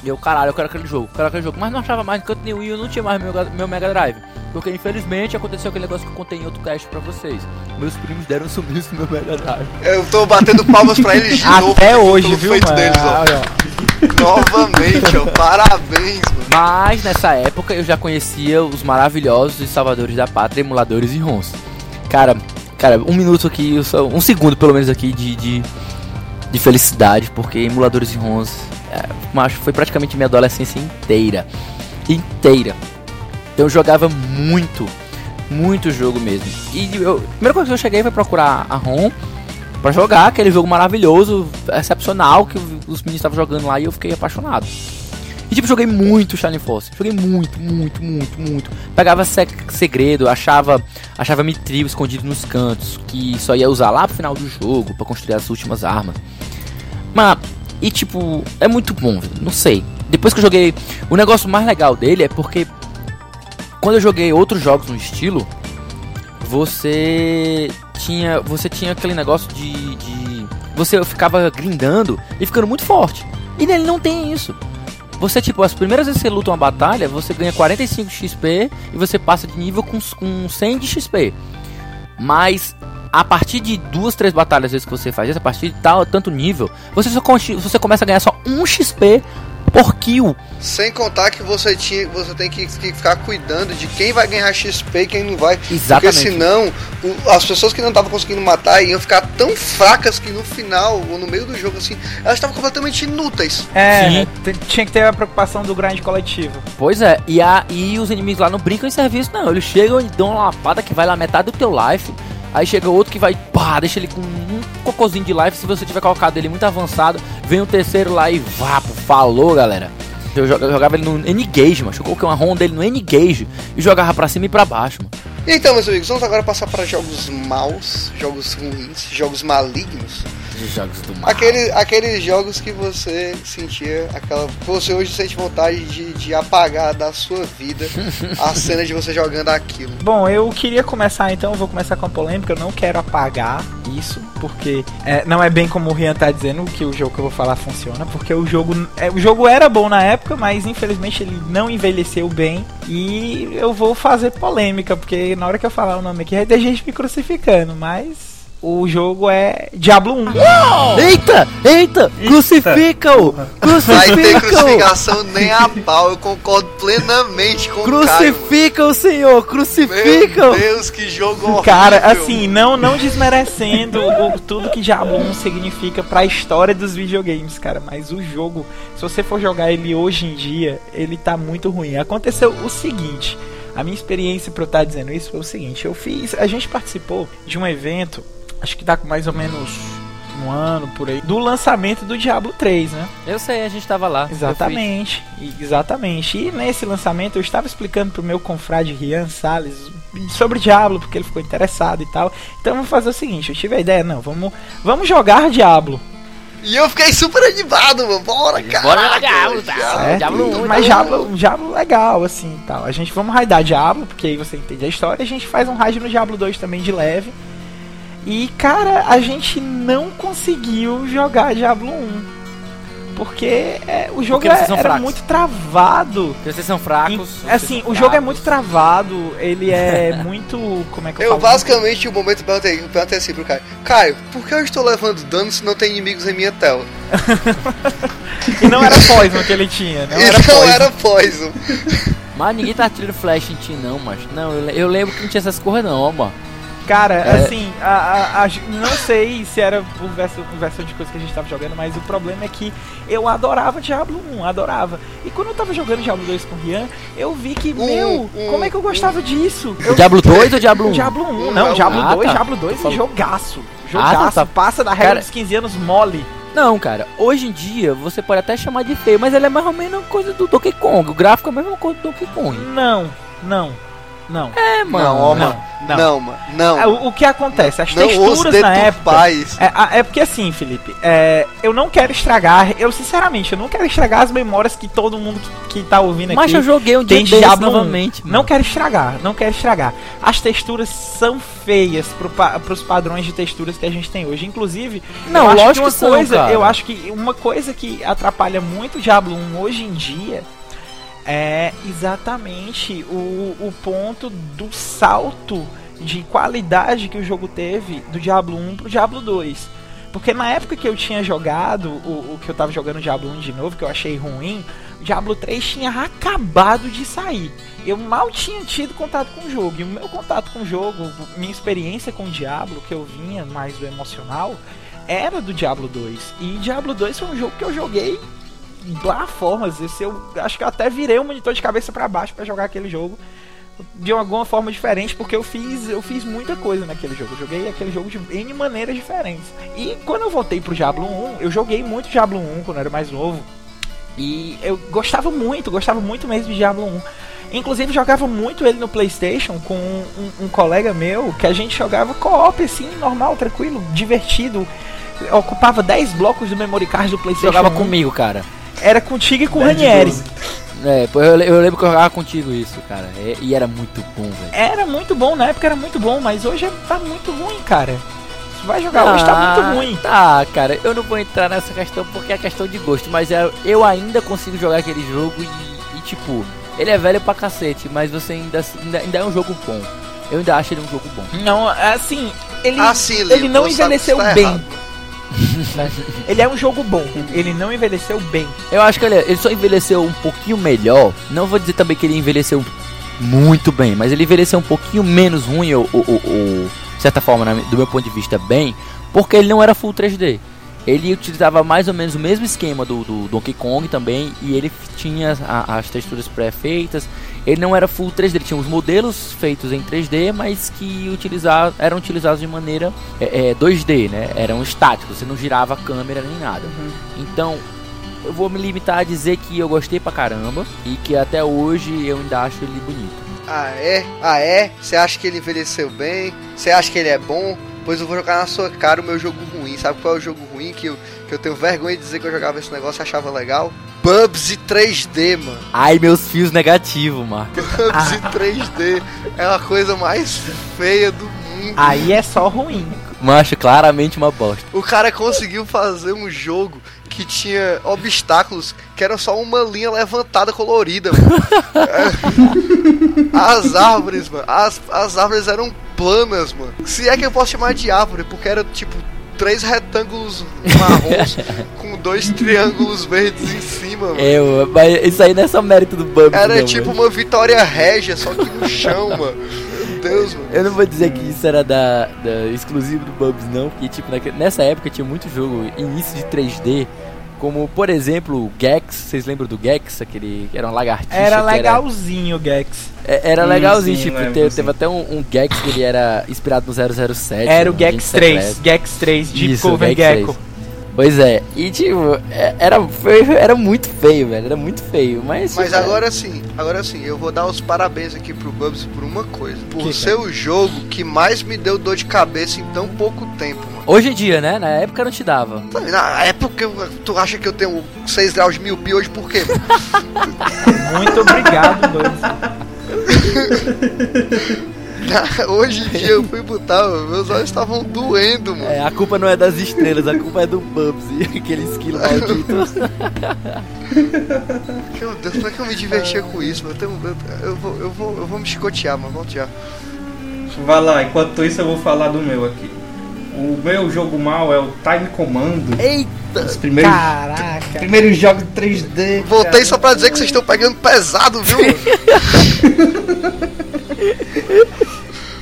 E eu, caralho, eu quero aquele jogo, eu quero aquele jogo. Mas não achava mais, enquanto nenhum e eu não tinha mais meu, meu Mega Drive. Porque infelizmente aconteceu aquele negócio que eu contei em outro cast pra vocês. Meus primos deram um sumiço no meu Mega Drive. Eu tô batendo palmas pra eles de novo. Até hoje, viu, feito mano? deles, ó. Novamente, ó. Parabéns, mano. Mas nessa época eu já conhecia os maravilhosos e salvadores da pátria, emuladores e ROMs. Cara, cara, um minuto aqui, um segundo pelo menos aqui de, de, de felicidade, porque emuladores e ROMs é, macho, foi praticamente minha adolescência inteira. Inteira. Então eu jogava muito, muito jogo mesmo. E eu, a primeira coisa que eu cheguei foi procurar a ROM pra jogar aquele jogo maravilhoso, excepcional que os meninos estavam jogando lá e eu fiquei apaixonado. E tipo, joguei muito Shining Force. Joguei muito, muito, muito, muito. Pegava se- segredo, achava achava mitril escondido nos cantos, que só ia usar lá pro final do jogo pra construir as últimas armas. Mas, e tipo, é muito bom, não sei. Depois que eu joguei, o negócio mais legal dele é porque quando eu joguei outros jogos no estilo, você tinha, você tinha aquele negócio de, de você ficava grindando e ficando muito forte. E nele não tem isso. Você, tipo, as primeiras vezes que você luta uma batalha, você ganha 45 XP e você passa de nível com, com 100 de XP. Mas a partir de duas, três batalhas vezes que você faz isso, a partir de tal, tanto nível, você só você começa a ganhar só 1 XP por kill. Sem contar que você, tinha, você tem que, que ficar cuidando de quem vai ganhar XP e quem não vai. Exatamente. Porque senão, o- as pessoas que não estavam conseguindo matar iam ficar tão fracas que no final, ou no meio do jogo, assim, elas estavam completamente inúteis. É, tinha que ter a preocupação do grind coletivo. Pois é, e, a, e os inimigos lá não brincam em serviço, não. Eles chegam e dão uma lapada que vai lá metade do teu life. Aí chega outro que vai, pá, deixa ele com um cocôzinho de life. Se você tiver colocado ele muito avançado, vem o terceiro lá e vapo, falou, galera. Eu jo- eu jogava ele no N-Gage, mano. Eu coloquei uma ronda dele no N-Gage e jogava pra cima e pra baixo, mano. Então, meus amigos, vamos agora passar para jogos maus, jogos ruins, jogos malignos. Jogos do mal. Aquele, aqueles jogos que você sentia aquela. Você hoje sente vontade de, de apagar da sua vida a cena de você jogando aquilo. Bom, eu queria começar então, vou começar com a polêmica, eu não quero apagar isso, porque é, não é bem como o Rian tá dizendo que o jogo que eu vou falar funciona, porque o jogo, é, o jogo era bom na época, mas infelizmente ele não envelheceu bem e eu vou fazer polêmica, porque na hora que eu falar o nome aqui vai ter gente me crucificando, mas o jogo é Diablo 1. Eita! Eita! Crucifica-o! Vai ter Crucifica-o! crucificação nem a pau, eu concordo plenamente com o Caio. Crucifica-o, senhor! Meu! Deus, que jogo horrível. Cara, assim, não, não desmerecendo o- tudo que Diablo 1 significa pra história dos videogames, cara. Mas o jogo, se você for jogar ele hoje em dia, ele tá muito ruim. Aconteceu o seguinte. A minha experiência pra eu estar dizendo isso foi o seguinte, eu fiz, a gente participou de um evento, acho que tá com mais ou menos um ano por aí, do lançamento do Diablo 3, né? Eu sei, a gente tava lá. Exatamente, exatamente. E nesse lançamento eu estava explicando pro meu confrade Rian Salles sobre Diablo, porque ele ficou interessado e tal. Então vamos fazer o seguinte, eu tive a ideia, não, vamos, vamos jogar Diablo. E eu fiquei super animado, mano. Bora, cara. Bora Diablo, tá? certo? Diablo 1, Mas Diablo Diablo, Diablo legal, assim e tal. A gente vamos raidar Diablo, porque aí você entende a história, e a gente faz um raid no Diablo 2 também de leve. E cara, a gente não conseguiu jogar Diablo 1. Porque é, o jogo Porque vocês é- são era fracos. muito travado. Porque vocês são fracos. Vocês assim, são o jogo é fracos. muito travado, ele é muito. Como é que eu, Eu falo? basicamente, o momento perguntei, perguntei assim pro Caio: Caio, por que eu estou levando dano se não tem inimigos em minha tela? E não era Poison que ele tinha, não e era não Poison. era poison. Mas ninguém tá tirando flash em ti, não, mas. Não, eu, eu lembro que não tinha essas coisas, não, ó, mano. Cara, É. assim, a, a- a- não sei se era por versão, por versão de coisa que a gente tava jogando, mas o problema é que eu adorava Diablo 1, adorava. E quando eu tava jogando Diablo 2 com o Rian, eu vi que, Um, meu, um, como é que eu gostava disso? Eu, Diablo 2 ou Diablo 1? Diablo 1, Um, não, não. Diablo Ah, 2, tá. Diablo 2 Tu falou- jogaço. Ah, Jogaço, tá, tá. passa da regra Cara- dos 15 anos mole. Não, cara, hoje em dia você pode até chamar de feio, mas ele é mais ou menos coisa do Donkey Kong. O gráfico é a mesma coisa do Donkey Kong. Não, não, não. É, mano. Não, ó, não, mano. não. Não, mano. Não. É, o, o que acontece? As não os texturas na época. É, é porque assim, Felipe, é, eu não quero estragar, eu sinceramente, eu não quero estragar as memórias que todo mundo que, que tá ouvindo Mas aqui eu joguei um dia tem desse Diablo 1. novamente. Não quero estragar, não quero estragar. As texturas são feias pro, pros padrões de texturas que a gente tem hoje. Inclusive, Não, eu acho lógico que uma que são, coisa, cara. eu acho que uma coisa que atrapalha muito o Diablo 1 hoje em dia é exatamente o, o ponto do salto de qualidade que o jogo teve do Diablo 1 pro Diablo 2. Porque na época que eu tinha jogado, o, o que eu tava jogando Diablo 1 de novo, que eu achei ruim, o Diablo 3 tinha acabado de sair. Eu mal tinha tido contato com o jogo. E o meu contato com o jogo, minha experiência com o Diablo, que eu vinha mais do emocional, era do Diablo 2. E Diablo 2 foi um jogo que eu joguei lá formas. Esse eu acho que eu até virei o monitor de cabeça para baixo para jogar aquele jogo de alguma forma diferente, porque eu fiz, eu fiz muita coisa naquele jogo. Eu joguei aquele jogo de N maneiras diferentes. E quando eu voltei pro Diablo 1, eu joguei muito Diablo 1 quando eu era mais novo. E eu gostava muito, gostava muito mesmo de Diablo 1. Inclusive jogava muito ele no Playstation com um, um colega meu que a gente jogava co-op assim, normal, tranquilo, divertido. Ocupava 10 blocos do memory card do Playstation. Jogava 1. comigo, cara. Era contigo e com o Ranieri. É, pô, eu, eu lembro que eu jogava contigo isso, cara. E, e era muito bom, velho. Era muito bom, na época era muito bom, mas hoje tá muito ruim, cara. Se vai jogar hoje tá muito ruim. Tá, cara, eu não vou entrar nessa questão porque é questão de gosto, mas é- eu ainda consigo jogar aquele jogo e, e, tipo, ele é velho pra cacete, mas você ainda, ainda, ainda é um jogo bom. Eu ainda acho ele um jogo bom. Não, assim, ele, Assim, ele Lito, não você sabe que envelheceu tá bem. errado. Ele é um jogo bom, ele não envelheceu bem. Eu acho que ele, ele só envelheceu um pouquinho melhor. Não vou dizer também que ele envelheceu muito bem, mas ele envelheceu um pouquinho menos ruim, ou, certa forma, do meu ponto de vista, bem, porque ele não era full 3D. Ele utilizava mais ou menos o mesmo esquema do, do Donkey Kong também, e ele tinha a- as texturas pré-feitas. Ele não era full 3D, ele tinha os modelos feitos em 3D, mas que utiliza, eram utilizados de maneira é, é, 2D, né? Eram estáticos, você não girava a câmera nem nada. Então, eu vou me limitar a dizer que eu gostei pra caramba e que até hoje eu ainda acho ele bonito. Ah, é? Ah, é? Você acha que ele envelheceu bem? Você acha que ele é bom? Pois eu vou jogar na sua cara o meu jogo ruim. Sabe qual é o jogo ruim que eu, que eu tenho vergonha de dizer que eu jogava esse negócio e achava legal? Bubsy 3D, mano. Ai, meus fios negativos, Marco. Bubsy 3D é a coisa mais feia do mundo. Aí é só ruim. Macho, claramente uma bosta. O cara conseguiu fazer um jogo que tinha obstáculos que eram só uma linha levantada colorida, mano. É. As árvores, mano, as, as árvores eram planas, mano. Se é que eu posso chamar de árvore, porque era tipo três retângulos marrons com dois triângulos verdes em cima, mano. Eu, mas isso aí não é só mérito do Bubsy, Era não, tipo mano. uma Vitória Régia, só que no chão, mano. Meu Deus, mano. Eu não vou dizer que isso era da, da exclusivo do Bubs não, porque tipo, nessa época tinha muito jogo início de 3D, como por exemplo o Gex, vocês lembram do Gex, aquele que era uma lagartixa Era legalzinho o Gex. é- era Sim, legalzinho, sim, tipo, lembro, teve, teve até um, um Gex que ele era inspirado no 007. Era o um Gex agente 3. secreto. Gex 3, Deep Isso, Gex Gecko. 3. Pois é, e tipo, é- era, foi- era muito feio, velho, era muito feio, mas... Mas tipo, agora sim, agora sim, eu vou dar os parabéns aqui pro Bubsy por uma coisa. Por Que, ser o jogo que mais me deu dor de cabeça em tão pouco tempo, mano. Hoje em dia, né, na época não te dava. Na época, tu acha que eu tenho 6 graus de miopia hoje por quê? Muito obrigado, Bubs. hoje em dia eu fui botar, meus olhos estavam doendo, mano. É, a culpa não é das estrelas, a culpa é do Bubsy, aquele esquilo maldito. Meu Deus, como é que eu me divertia com isso? Eu, tenho- eu- eu vou, eu, vou, eu vou me chicotear, mano. Já. Vai lá, enquanto isso eu vou falar do meu aqui. O meu jogo mal é o Time Commando. Eita! Os primeiros, Caraca. primeiros jogos 3D. Voltei cara. só pra dizer que vocês estão pegando pesado, viu?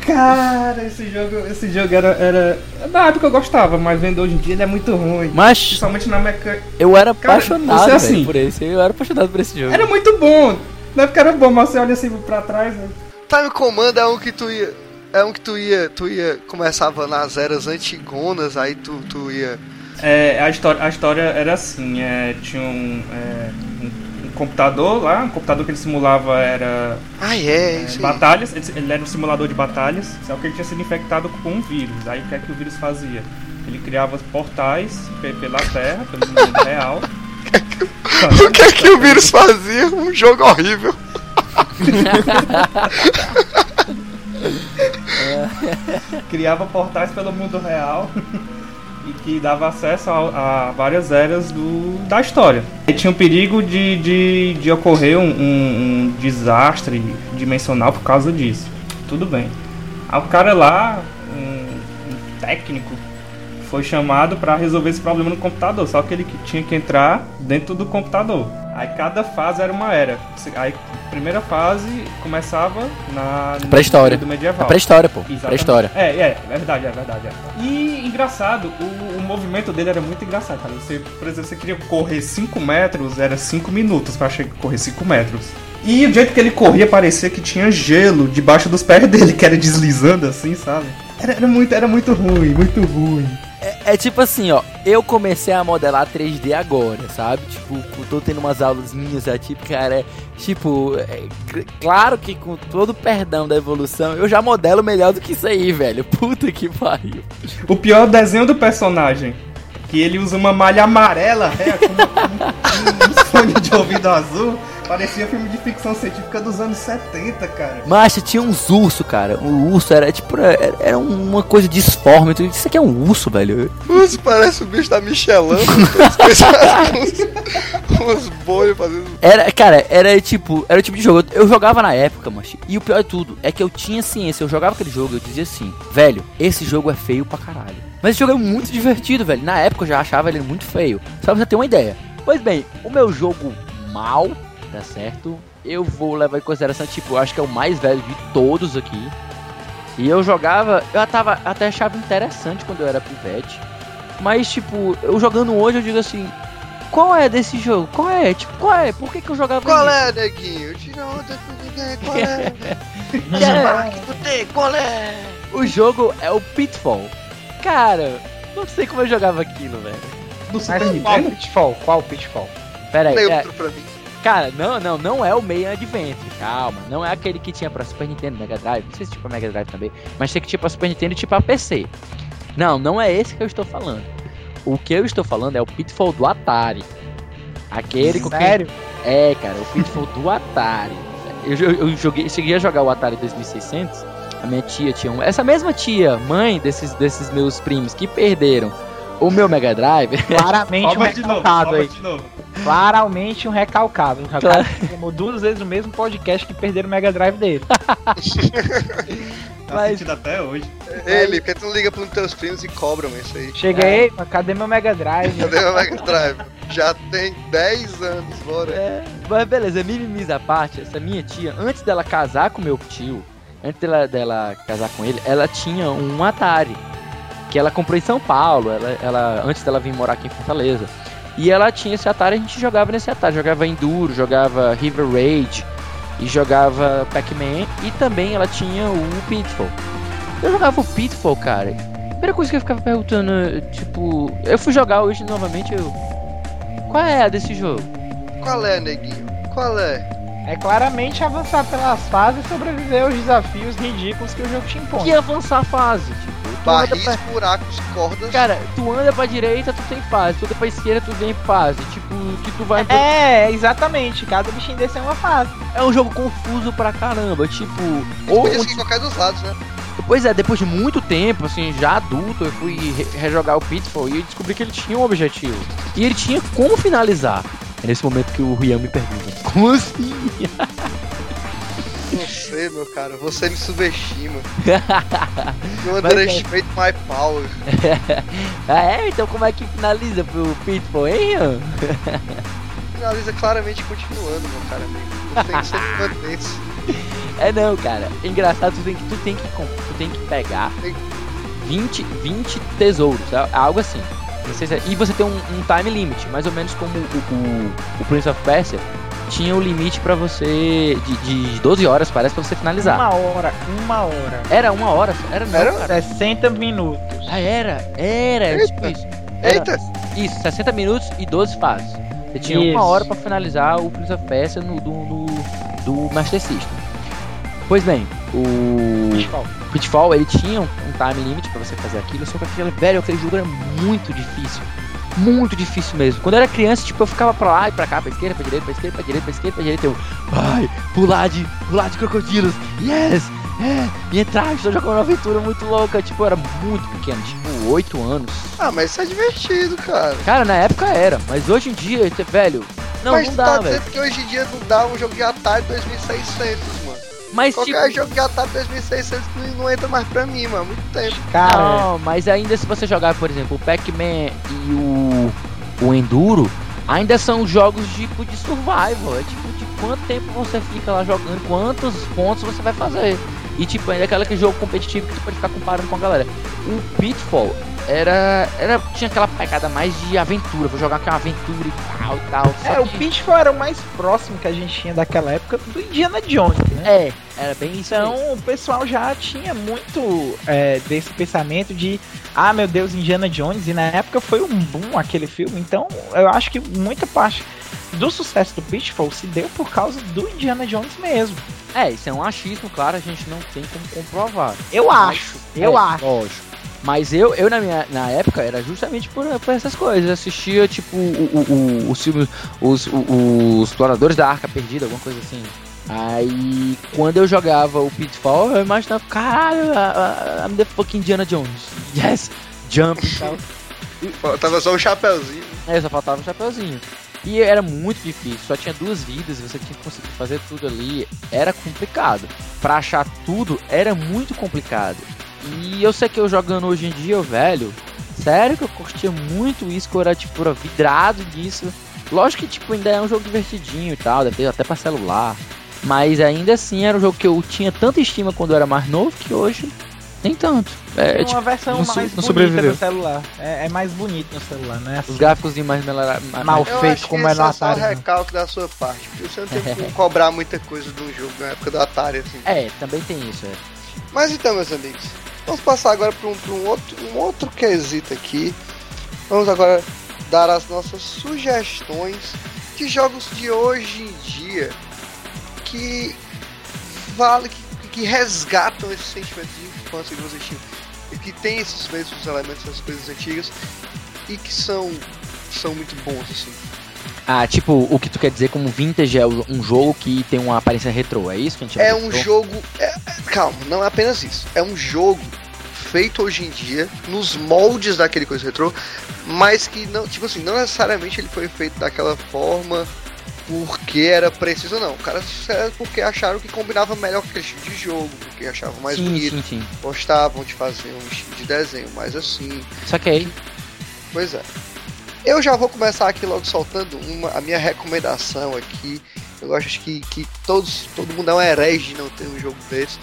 Cara, esse jogo, esse jogo era, era. Na época eu gostava, mas vendo hoje em dia ele é muito ruim. Mas Principalmente na mecânica. eu era Cara, apaixonado você é velho, assim. por esse, eu era apaixonado por esse jogo. Era muito bom. Na época era bom, mas você olha assim pra trás. né? Time Command é um que tu ia. É um que tu ia. Tu ia. Começava nas eras antigonas, aí tu, tu ia. É, a, história, a história era assim, é, tinha um, é, um, um computador lá, um computador que ele simulava era Ah, é, é, batalhas, ele, ele era um simulador de batalhas, só que ele tinha sido infectado com um vírus. Aí o que é que o vírus fazia? Ele criava portais pe- pela Terra, pelo mundo real. O que é que o vírus fazia? Um jogo horrível. criava portais pelo mundo real e que dava acesso a, a várias eras do, da história. E tinha o perigo de, de, de ocorrer um, um- um desastre dimensional por causa disso. Tudo bem. O cara lá, um, um técnico, foi chamado para resolver esse problema no computador, só que ele tinha que entrar dentro do computador. Aí cada fase era uma era. Aí a primeira fase começava na no Pré-história. período medieval. A pré-história, pô. Pré-história. É, é, é verdade, é verdade. é. E engraçado, o, o movimento dele era muito engraçado, cara. Você, por exemplo, você queria correr 5 metros, era 5 minutos pra che- correr 5 metros. E o jeito que ele corria parecia que tinha gelo debaixo dos pés dele, que era deslizando assim, sabe? Era, era muito, era muito ruim, muito ruim. É, é tipo assim, ó, eu comecei a modelar 3D agora, sabe? Tipo, tô tendo umas aulas minhas, tipo, cara, é, tipo, é, cl- claro que com todo o perdão da evolução, eu já modelo melhor do que isso aí, velho. Puta que pariu. O pior desenho do personagem. Que ele usa uma malha amarela, é, com uma- com um fone de ouvido azul. Parecia filme de ficção científica dos anos 70, cara. Macho, tinha uns urso, cara. O urso era tipo, era, era uma coisa disforme. Tu- Isso aqui é um urso, velho. Isso parece o bicho da Michelin. uns, uns bolhos fazendo. Era, cara, era tipo, era o tipo de jogo. Eu jogava na época, macho. E o pior de tudo é que eu tinha ciência. Eu jogava aquele jogo, eu dizia assim, velho, esse jogo é feio pra caralho. Mas esse jogo é muito divertido, velho. Na época eu já achava ele muito feio. Só pra você ter uma ideia. Pois bem, o meu jogo mal, tá certo? Eu vou levar em consideração, tipo, eu acho que é o mais velho de todos aqui. E eu jogava, eu tava, até achava interessante quando eu era pivete. Mas, tipo, eu jogando hoje, eu digo assim, qual é desse jogo? Qual é? Tipo, qual é? Por que, que eu jogava Qual isso? é, neguinho? Tira onda com ninguém, qual é? É, que tu tem, qual é? o jogo é o Pitfall. Cara, não sei como eu jogava aquilo, velho. Super Mas qual? Pitfall? Qual Pitfall? Pera aí, é, pra mim. Cara, não, não, não é o Meia Adventure, calma. Não é aquele que tinha pra Super Nintendo, Mega Drive. Não sei se tinha pra Mega Drive também. Mas tem que tinha pra Super Nintendo e tinha pra PC. Não, não é esse que eu estou falando. O que eu estou falando é o Pitfall do Atari. Aquele com Sério? É, cara, o Pitfall do Atari. Eu, jo- eu joguei, cheguei a jogar o Atari 2600. A minha tia tinha um. Essa mesma tia, mãe desses, desses meus primos que perderam o meu Mega Drive. Claramente um Rouba de novo, aí. de novo. Claramente um recalcado. Um recalcado duas vezes no mesmo podcast que perderam o Mega Drive dele. Tá Mas- sentindo até hoje. Ele, porque tu não liga pros teus primos e cobram isso aí. Cheguei, mas cadê meu Mega Drive? Cadê o Mega Drive? Já tem 10 anos, bora. É, mas beleza, mimimiza à parte, essa minha tia, antes dela casar com meu tio, antes dela, dela casar com ele, ela tinha um Atari. Que ela comprou em São Paulo, ela, ela, antes dela vir morar aqui em Fortaleza. E ela tinha esse Atari, a gente jogava nesse Atari, jogava Enduro, jogava River Raid e jogava Pac-Man e também ela tinha o Pitfall. Eu jogava o Pitfall, cara. A primeira coisa que eu ficava perguntando, tipo, eu fui jogar hoje novamente, eu. Qual é a desse jogo? Qual é, neguinho? Qual é? É claramente avançar pelas fases e sobreviver aos desafios ridículos que o jogo te impõe. que avançar a fase. Tipo, tu anda Barris, pra... buracos, cordas. Cara, tu anda pra direita, tu tem fase. Tu anda pra esquerda, tu vem fase. Tipo, que tu vai. É, exatamente. Cada bichinho desse é uma fase. É um jogo confuso pra caramba. Tipo. Tu Ou, podia seguir qualquer dos lados, né? pois é, depois de muito tempo, assim, já adulto, eu fui re- rejogar o Pitfall e eu descobri que ele tinha um objetivo. E ele tinha como finalizar. É nesse momento que o Rian me pergunta: Como assim? Você, meu cara, você me subestima. You underestimate my power. ah, é? Então como é que finaliza pro Pitfall, hein? Finaliza claramente continuando, meu cara. amigo. Tem que ser. É não, cara. Engraçado, tu tem que, tu tem que, tu tem que pegar Tem- 20, 20 tesouros, é algo assim. Não sei se é- e você tem um, um time limit, mais ou menos como o, o, o Prince of Persia tinha o limite pra você de, de 12 horas, parece, pra você finalizar. Uma hora, uma hora. Era uma hora, era não, Era? cara. 60 minutos. Ah, era, era, era tipo isso. Era- Eita! Isso, 60 minutos e 12 fases. Você tinha Isso. uma hora pra finalizar o Prince of Persia no, do, no- do Master System. Pois bem, o Pitfall. Pitfall ele tinha um, time limit pra você fazer aquilo, só que aquele, velho, aquele jogo era muito difícil. Muito difícil mesmo. Quando eu era criança, tipo, eu ficava pra lá e pra cá, pra esquerda, pra direita, pra esquerda, pra direita, pra esquerda, pra direita, eu. Ai, pular de. pular de crocodilos! Yes! É! E entrar, estou jogando uma aventura muito louca. Tipo, eu era muito pequeno, tipo, 8 anos. Ah, mas isso é divertido, cara. Cara, na época era, mas hoje em dia, velho. Não, mas não dá, tá velho. dizendo que hoje em dia não dá um jogo de Atari 2600, Mas tipo. Qualquer jogo de Atari 2600 não, não entra mais pra mim, mano. Muito tempo. Cara, Não, mas ainda se você jogar, por exemplo, o Pac-Man e o, o Enduro, ainda são jogos tipo de survival. É tipo de quanto tempo você fica lá jogando, quantos pontos você vai fazer. E tipo, ainda é aquele jogo competitivo que tu pode ficar comparando com a galera. O Pitfall era. era tinha aquela pegada mais de aventura. Vou jogar aqui uma aventura e tal e tal. É, o que- Pitfall era o mais próximo que a gente tinha daquela época do Indiana Jones, né? É, era bem isso. Então o pessoal já tinha muito é, desse pensamento de ah meu Deus, Indiana Jones, e na época foi um boom aquele filme, então eu acho que muita parte do sucesso do Pitfall se deu por causa do Indiana Jones mesmo. É, isso é um achismo, claro, a gente não tem como comprovar. Eu acho, eu É, acho. Lógico. Mas eu, eu na, minha, na época era justamente por, por essas coisas. Eu assistia, tipo, o, o, os filmes, os, os Exploradores da Arca Perdida, alguma coisa assim. Aí, quando eu jogava o Pitfall, eu imaginava, caralho, a- a- I'm the fucking Indiana Jones. Yes! Jump e tal. Tava só um chapéuzinho. É, só faltava o chapeuzinho. E era muito difícil, só tinha duas vidas, você tinha que conseguir fazer tudo ali. Era complicado. Pra achar tudo, era muito complicado. E eu sei que eu jogando hoje em dia, velho, sério que eu curtia muito isso, que eu era, tipo, era vidrado nisso. Lógico que, tipo, ainda é um jogo divertidinho e tal, ter até pra celular. Mas ainda assim era um jogo que eu tinha tanta estima quando eu era mais novo que hoje nem tanto. É, tipo, uma versão não so- mais bonita sobreviveu. no celular. É, é mais bonito no celular, não é os gráficos de mais mais- Mal Eu feito acho que como é no é só Atari. né? recalque da sua parte. Porque você não tem como cobrar muita coisa um jogo na época do Atari, assim. É, também tem isso, é. Mas então, meus amigos, vamos passar agora para um, um, outro, um outro quesito aqui. Vamos agora dar as nossas sugestões de jogos de hoje em dia que vale, que, que resgatam esse sentimento de infância que você tinha. Que tem esses mesmos elementos, essas coisas antigas, e que são, são muito bons, assim. Ah, tipo, o que tu quer dizer como vintage é um jogo que tem uma aparência retrô, é isso que a gente É um jogo. É, é, calma, não é apenas isso. É um jogo feito hoje em dia, nos moldes daquele coisa retrô, mas que não, tipo assim, não necessariamente ele foi feito daquela forma porque era preciso, não. O cara era porque acharam que combinava melhor com aquele estilo de jogo, porque achavam mais sim, bonito. Sim, sim. Gostavam de fazer um estilo de desenho mais assim. Saquei. Pois é. Eu já vou começar aqui logo soltando uma, a minha recomendação aqui. Eu acho que, que todos, todo mundo é um herege de não ter um jogo desse.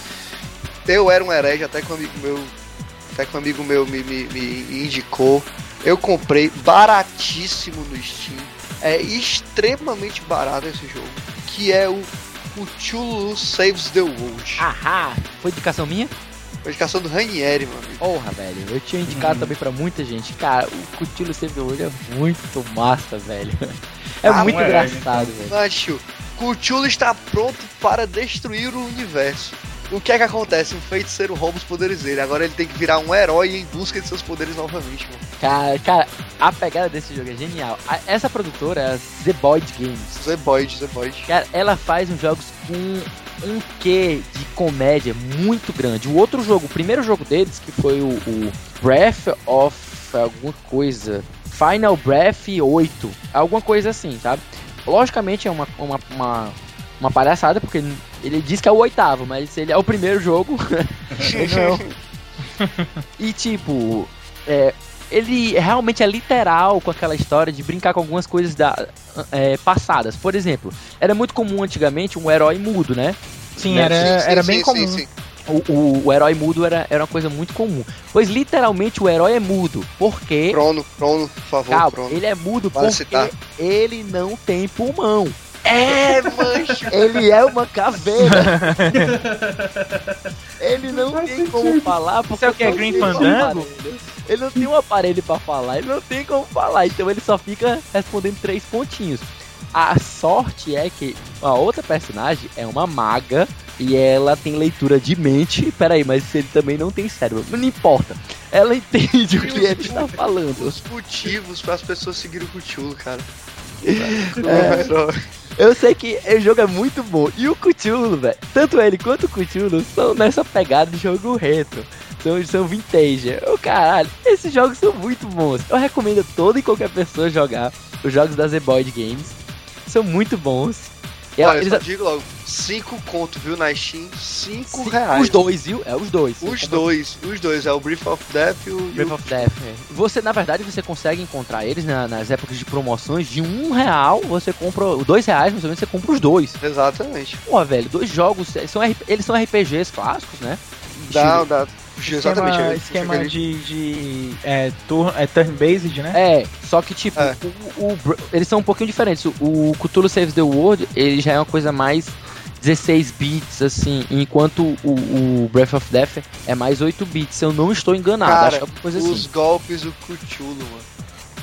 Eu era um herege até que um amigo meu, até que um amigo meu me, me, me indicou. Eu comprei baratíssimo no Steam. É extremamente barato esse jogo. Que é o Cthulhu Saves the World. Ahá! Foi indicação minha? Foi indicação do Ranieri, mano. Porra, velho. Eu tinha indicado uhum. também pra muita gente. Cara, o Cthulhu Save the World é muito massa, velho. É ah, muito é, engraçado, velho. Macho, Cthulhu está pronto para destruir o universo. O que é que acontece? Um feiticeiro rouba os poderes dele. Agora ele tem que virar um herói em busca de seus poderes novamente, mano. Cara, cara a pegada desse jogo é genial. A, essa produtora é a The Boyd Games. The Boyd, The Boyd. Cara, ela faz uns jogos com um quê de comédia muito grande. O outro jogo, o primeiro jogo deles, que foi o, o Breath of alguma coisa. Final Breath 8. Alguma coisa assim, sabe? Logicamente é uma, uma, uma, uma palhaçada, porque ele diz que é o oitavo, mas ele é o primeiro jogo. não. e tipo, é, ele realmente é literal com aquela história de brincar com algumas coisas da, é, passadas. Por exemplo, era muito comum antigamente um herói mudo, né? Sim, né? era, sim, era sim, bem sim, comum. O, o, o, herói mudo era, era uma coisa muito comum. Pois literalmente o herói é mudo. Porque. Prono, Prono, por favor. Calma, prono. ele é mudo Para porque citar. ele não tem pulmão. É, mancho! Ele é uma caveira. ele não tem como falar porque. Você é o que? É Green Fandango? Ele não tem um aparelho para falar, ele não tem como falar, então ele só fica respondendo três pontinhos. A sorte é que a outra personagem é uma maga e ela tem leitura de mente. Peraí, mas ele também não tem cérebro. Não importa. Ela entende o que ele está falando. Os motivos para as pessoas seguirem o Cthulhu, cara. É, eu sei que o jogo é muito bom. E o Cthulhu, velho, tanto ele quanto o Cthulhu são nessa pegada de jogo retro são, são vintage. Ô oh, caralho, esses jogos são muito bons. Eu recomendo toda e qualquer pessoa jogar os jogos da The Boyd Games. São muito bons. E Olha, eles... eu digo logo, 5 conto, viu, na Steam, 5 reais. Os dois, viu? É os dois. Os dois, os dois, é o Breath of Death e o... Breath of Death, é. Você, na verdade, você consegue encontrar eles na, nas épocas de promoções de um real, você compra, dois reais, mais ou menos, você compra os dois. Exatamente. Pô, velho, dois jogos, são, eles são RPGs clássicos, né? Dá, dá. Exatamente. Esquema, esquema de, de é, turn, é turn-based, né? É, só que tipo, é. O, o, eles são um pouquinho diferentes. O, Cthulhu Saves the World, ele já é uma coisa mais 16 bits, assim, enquanto o, o, Breath of Death é mais 8 bits. Eu não estou enganado, Cara, acho que é coisa os assim. golpes do Cthulhu, mano.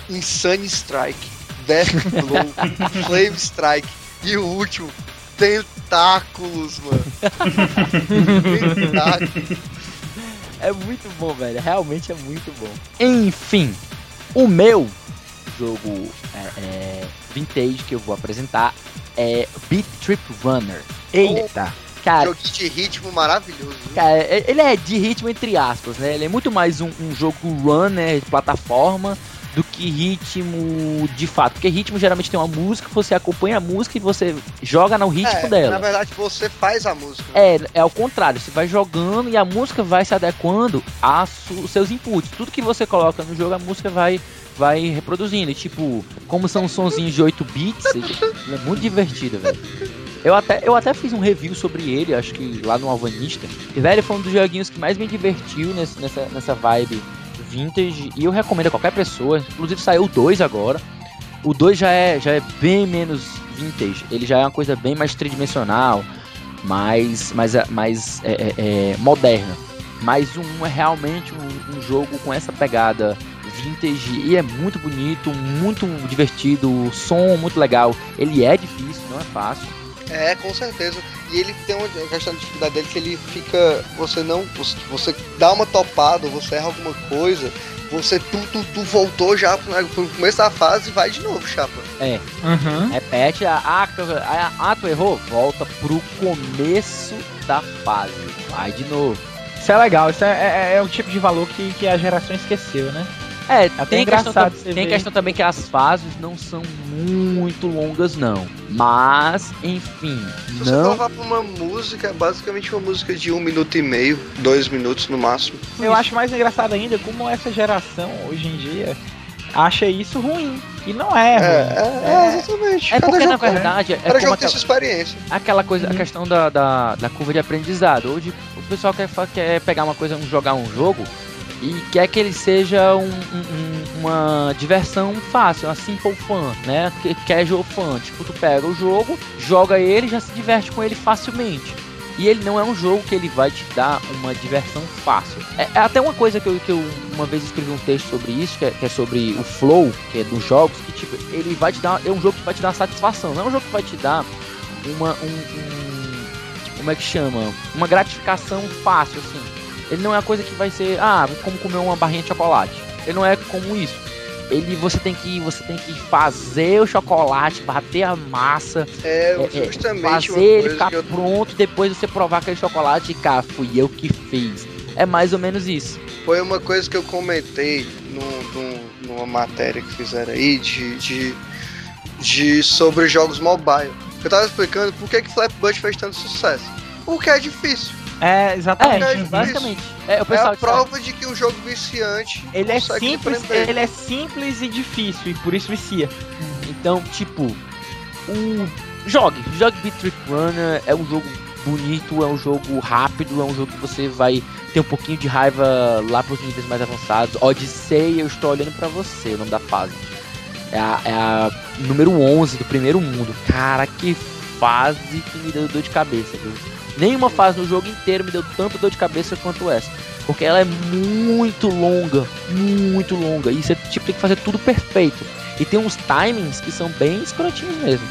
Insane Strike, Death Blow, Flame Strike e o último, Tentáculos, mano. tentáculos. É muito bom, velho. Realmente é muito bom. Enfim, o meu jogo é, é, vintage que eu vou apresentar é Beat Trip Runner. Eita! Cara, jogo de ritmo maravilhoso. Cara, ele é de ritmo entre aspas, né? Ele é muito mais um, um jogo runner de plataforma do que ritmo de fato. Porque ritmo geralmente tem uma música, você acompanha a música e você joga no ritmo é, dela. Na verdade, você faz a música. É, é ao contrário, você vai jogando e a música vai se adequando aos seus inputs. Tudo que você coloca no jogo, a música vai vai reproduzindo. E, tipo, como são sonzinhos de 8 bits, é muito divertido, velho. Eu até, eu até fiz um review sobre ele, acho que lá no Alvanista. E, velho, foi um dos joguinhos que mais me divertiu nesse, nessa, nessa vibe vintage e eu recomendo a qualquer pessoa. Inclusive saiu o 2 agora. O 2 já é, já é bem menos vintage. Ele já é uma coisa bem mais tridimensional, mais, mais, mais é, é, é moderna. Mas um é realmente um, um, jogo com essa pegada vintage e é muito bonito, muito divertido, o som muito legal. Ele é difícil, não é fácil. É, com certeza. E ele tem uma questão de dificuldade dele que ele fica. Você não. Você dá uma topada, você erra alguma coisa, você tu, tu, tu voltou já pro, pro começo da fase e vai de novo, chapa. É. Uhum. Repete, a, a, a, a, tu errou, volta pro começo da fase. Vai de novo. Isso é legal, isso é, é, é o tipo de valor que, que a geração esqueceu, né? É, Até tem, questão, tem questão também que as fases não são muito longas, não. Mas, enfim. Se não... você levar pra uma música, é basicamente uma música de um minuto e meio, dois minutos no máximo. Eu acho mais engraçado ainda como essa geração, hoje em dia, acha isso ruim. E não é, é, é, é, exatamente. É Cada porque, na verdade, é, Cada jogo tem sua experiência. Aquela coisa, a uhum. questão da, da, da curva de aprendizado. Hoje o pessoal quer, quer pegar uma coisa, jogar um jogo e quer que ele seja um, um, uma diversão fácil, uma simple fun, né? Casual fun. Tipo, tu pega o jogo, joga ele já se diverte com ele facilmente. E ele não é um jogo que ele vai te dar uma diversão fácil. É, é até uma coisa que eu, que eu, uma vez escrevi um texto sobre isso, que é, que é, sobre o flow, que é dos jogos, que tipo, ele vai te dar. É um jogo que vai te dar satisfação, não é um jogo que vai te dar uma. Um, um, como é que chama? Uma gratificação fácil, assim. Ele não é uma coisa que vai ser, ah, como comer uma barrinha de chocolate. Ele não é como isso. Ele você tem que você tem que fazer o chocolate, bater a massa, é, é, é justamente fazer ele ficar eu... pronto, depois você provar aquele chocolate e cá, fui eu que fiz. É mais ou menos isso. Foi uma coisa que eu comentei no, no, numa matéria que fizeram aí de, de, de sobre jogos mobile. Eu tava explicando por que, que Flappy Bird fez tanto sucesso. Porque é difícil. É, exatamente. É, basicamente. É, o pessoal é a prova de que um jogo viciante ele é simples, ele é simples e difícil e por isso vicia. Então, tipo, o jogue, jogue Beat Trick Runner é um jogo bonito, é um jogo rápido, é um jogo que você vai ter um pouquinho de raiva lá pros níveis mais avançados. Odyssey, eu estou olhando para você, o nome da fase. É a, é a número 11 do primeiro mundo. Cara, que fase que me deu dor de cabeça, viu? Nenhuma fase no jogo inteiro me deu tanta dor de cabeça quanto essa. Porque ela é muito longa, muito longa. E você tipo, tem que fazer tudo perfeito. E tem uns timings que são bem escrotinhos mesmo.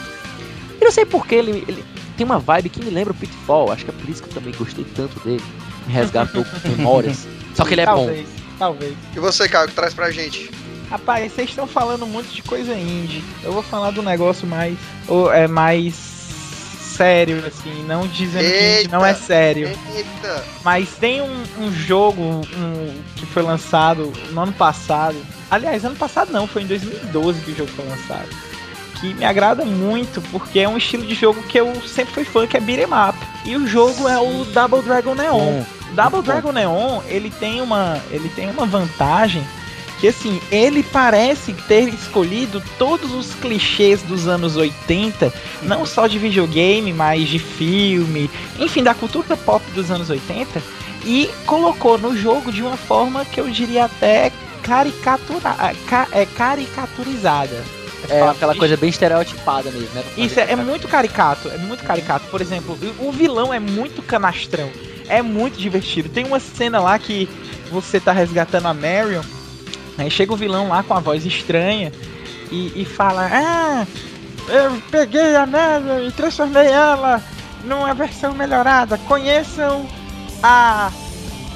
E não sei porque ele, ele tem uma vibe que me lembra o Pitfall. Acho que é por isso que eu também gostei tanto dele. Me resgatou memórias. Só que ele é talvez, bom. Talvez. E você, Caio, que traz pra gente? Rapaz, vocês estão falando muito de coisa indie. Eu vou falar do negócio mais. Ou é mais sério, assim, não dizendo eita, que não é sério. Eita. Mas tem um, um jogo um, que foi lançado no ano passado. Aliás, ano passado não, foi em 2012 que o jogo foi lançado. Que me agrada muito, porque é um estilo de jogo que eu sempre fui fã, que é beat'em up. E o jogo é o Double Dragon Neon. Double Dragon Neon, ele tem uma, ele tem uma vantagem que assim, ele parece ter escolhido todos os clichês dos anos 80, não só de videogame, mas de filme, enfim, da cultura pop dos anos 80, e colocou no jogo de uma forma que eu diria até caricatura, é, caricaturizada. É aquela coisa bem estereotipada mesmo, né? Isso é, é muito caricato, é muito caricato. Por exemplo, o vilão é muito canastrão, é muito divertido. Tem uma cena lá que você tá resgatando a Marion Aí chega o vilão lá com a voz estranha e, e fala: Ah, eu peguei a neve e transformei ela numa versão melhorada. Conheçam a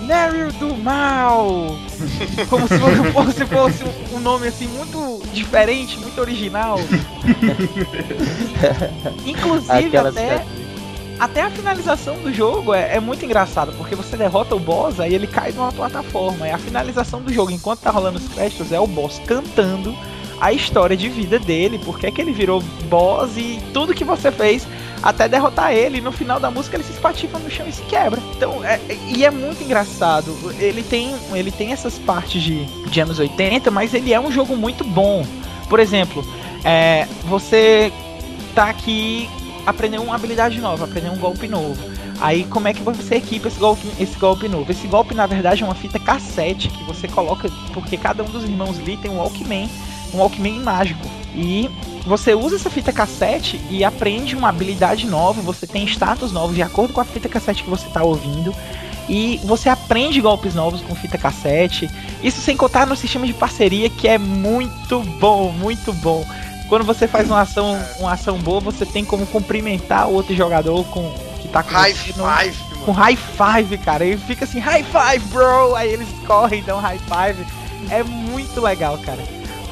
Neryl do Mal. Como se fosse, fosse um nome assim muito diferente, muito original. Inclusive Aquelas até até a finalização do jogo é, é, muito engraçado, porque você derrota o boss, aí ele cai numa plataforma. E a finalização do jogo, enquanto tá rolando os créditos, é o boss cantando a história de vida dele, porque é que ele virou boss e tudo que você fez até derrotar ele. E no final da música ele se espatifa no chão e se quebra. Então, é, e é muito engraçado. Ele tem, ele tem essas partes de, de anos 80, mas ele é um jogo muito bom. Por exemplo, é, você tá aqui aprender uma habilidade nova, aprender um golpe novo. Aí como é que você equipa esse golpe, esse golpe novo? Esse golpe na verdade é uma fita cassete que você coloca, porque cada um dos irmãos Lee tem um Walkman, um Walkman mágico. E você usa essa fita cassete e aprende uma habilidade nova, você tem status novos de acordo com a fita cassete que você está ouvindo. E você aprende golpes novos com fita cassete. Isso sem contar no sistema de parceria que é muito bom, muito bom. Quando você faz uma ação, uma ação boa, você tem como cumprimentar o outro jogador com que tá com High five, com mano. high five, cara. Ele fica assim, high five, bro. Aí eles correm e dão high five. É muito legal, cara.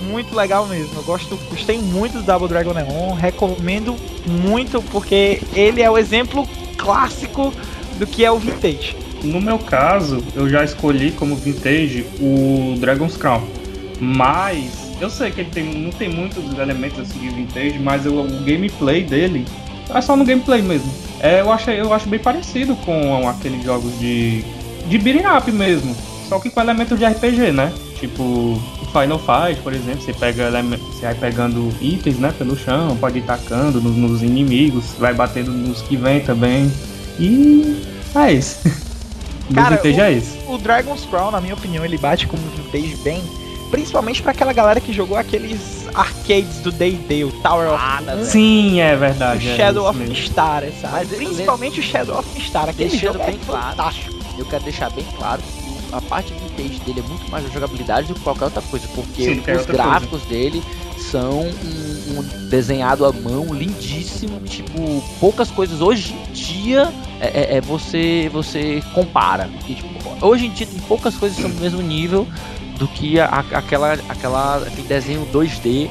Muito legal mesmo. Eu gosto, gostei muito do Double Dragon Neon. Recomendo muito porque ele é o exemplo clássico do que é o vintage. No meu caso, eu já escolhi como vintage o Dragon's Crown. Mas eu sei que ele tem, não tem muitos elementos assim de vintage, mas eu- o gameplay dele é só no gameplay mesmo. É, eu, acho, eu acho bem parecido com aqueles jogos de, de beating up mesmo. Só que com elementos de RPG, né? Tipo o Final Fight, por exemplo, você pega você vai pegando itens, né, pelo chão, pode ir tacando nos, nos inimigos, vai batendo nos que vem também. E é isso. Cara, vintage é esse. O Dragon's Crown, na minha opinião, ele bate como vintage bem. Principalmente pra aquela galera que jogou aqueles arcades do D&D, o Tower of Doom, Sim, é o verdade. é Shadow of mesmo. Star, sabe? Principalmente o Shadow of Star. Aquele Deixando jogo é bem claro. fantástico. Eu quero deixar bem claro que a parte vintage dele é muito mais a jogabilidade do que qualquer outra coisa, porque Sim, os gráficos dele são um, um desenhado à mão lindíssimo, tipo, poucas coisas hoje em dia é, é- é você você compara. Porque, tipo, hoje em dia tem poucas coisas que são do mesmo nível do que a- aquela, aquela, aquele desenho 2D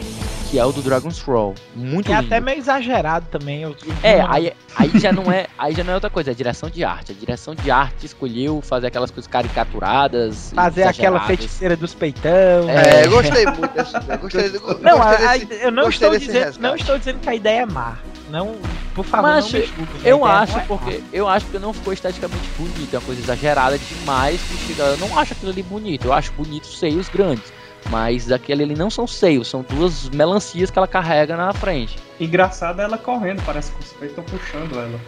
que é o do Dragon's Scroll. Muito É lindo. até meio exagerado também. eu- É, aí, aí já não é, aí já não é outra coisa, é direção de arte. A direção de arte escolheu fazer aquelas coisas caricaturadas, Fazer aquela feiticeira dos peitão. É. É, eu gostei muito gostei, eu Não, gostei a- desse- eu não gostei estou, dizendo, resgate. não estou dizendo que a ideia é má. Não, por favor, Mas não me Eu ideia acho é porque má. eu acho que não ficou esteticamente bonito, é uma coisa exagerada demais que chega, eu não acho aquilo ali bonito. Eu acho bonito os seios grandes, mas aquele ali não são seios, são duas melancias que ela carrega na frente. Engraçado é ela correndo, parece que os peitos estão puxando ela.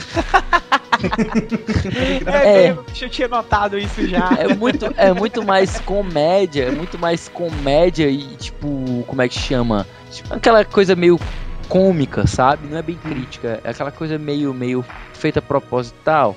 É, É. eu tinha notado isso já. É muito, é muito mais comédia, é muito mais comédia e tipo, como é que chama? Tipo, aquela coisa meio cômica, sabe? Não é bem crítica, é aquela coisa meio meio feita proposital.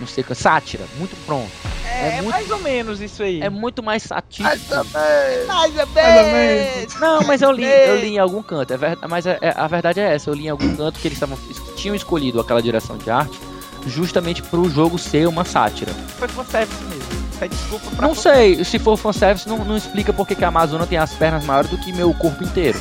Não sei, sátira, muito pronto. É, é muito- mais ou menos isso aí. É muito mais Mas satírico. também. mais ou menos. Não, mas eu li, eu li em algum canto. É ver- mas é- é- a verdade é essa, eu li em algum canto que eles tavam, tinham escolhido aquela direção de arte justamente pro jogo ser uma sátira. Foi fanservice mesmo. É desculpa pra Não sei, se for fanservice, não, não explica porque que a Amazônia tem as pernas maiores do que meu corpo inteiro.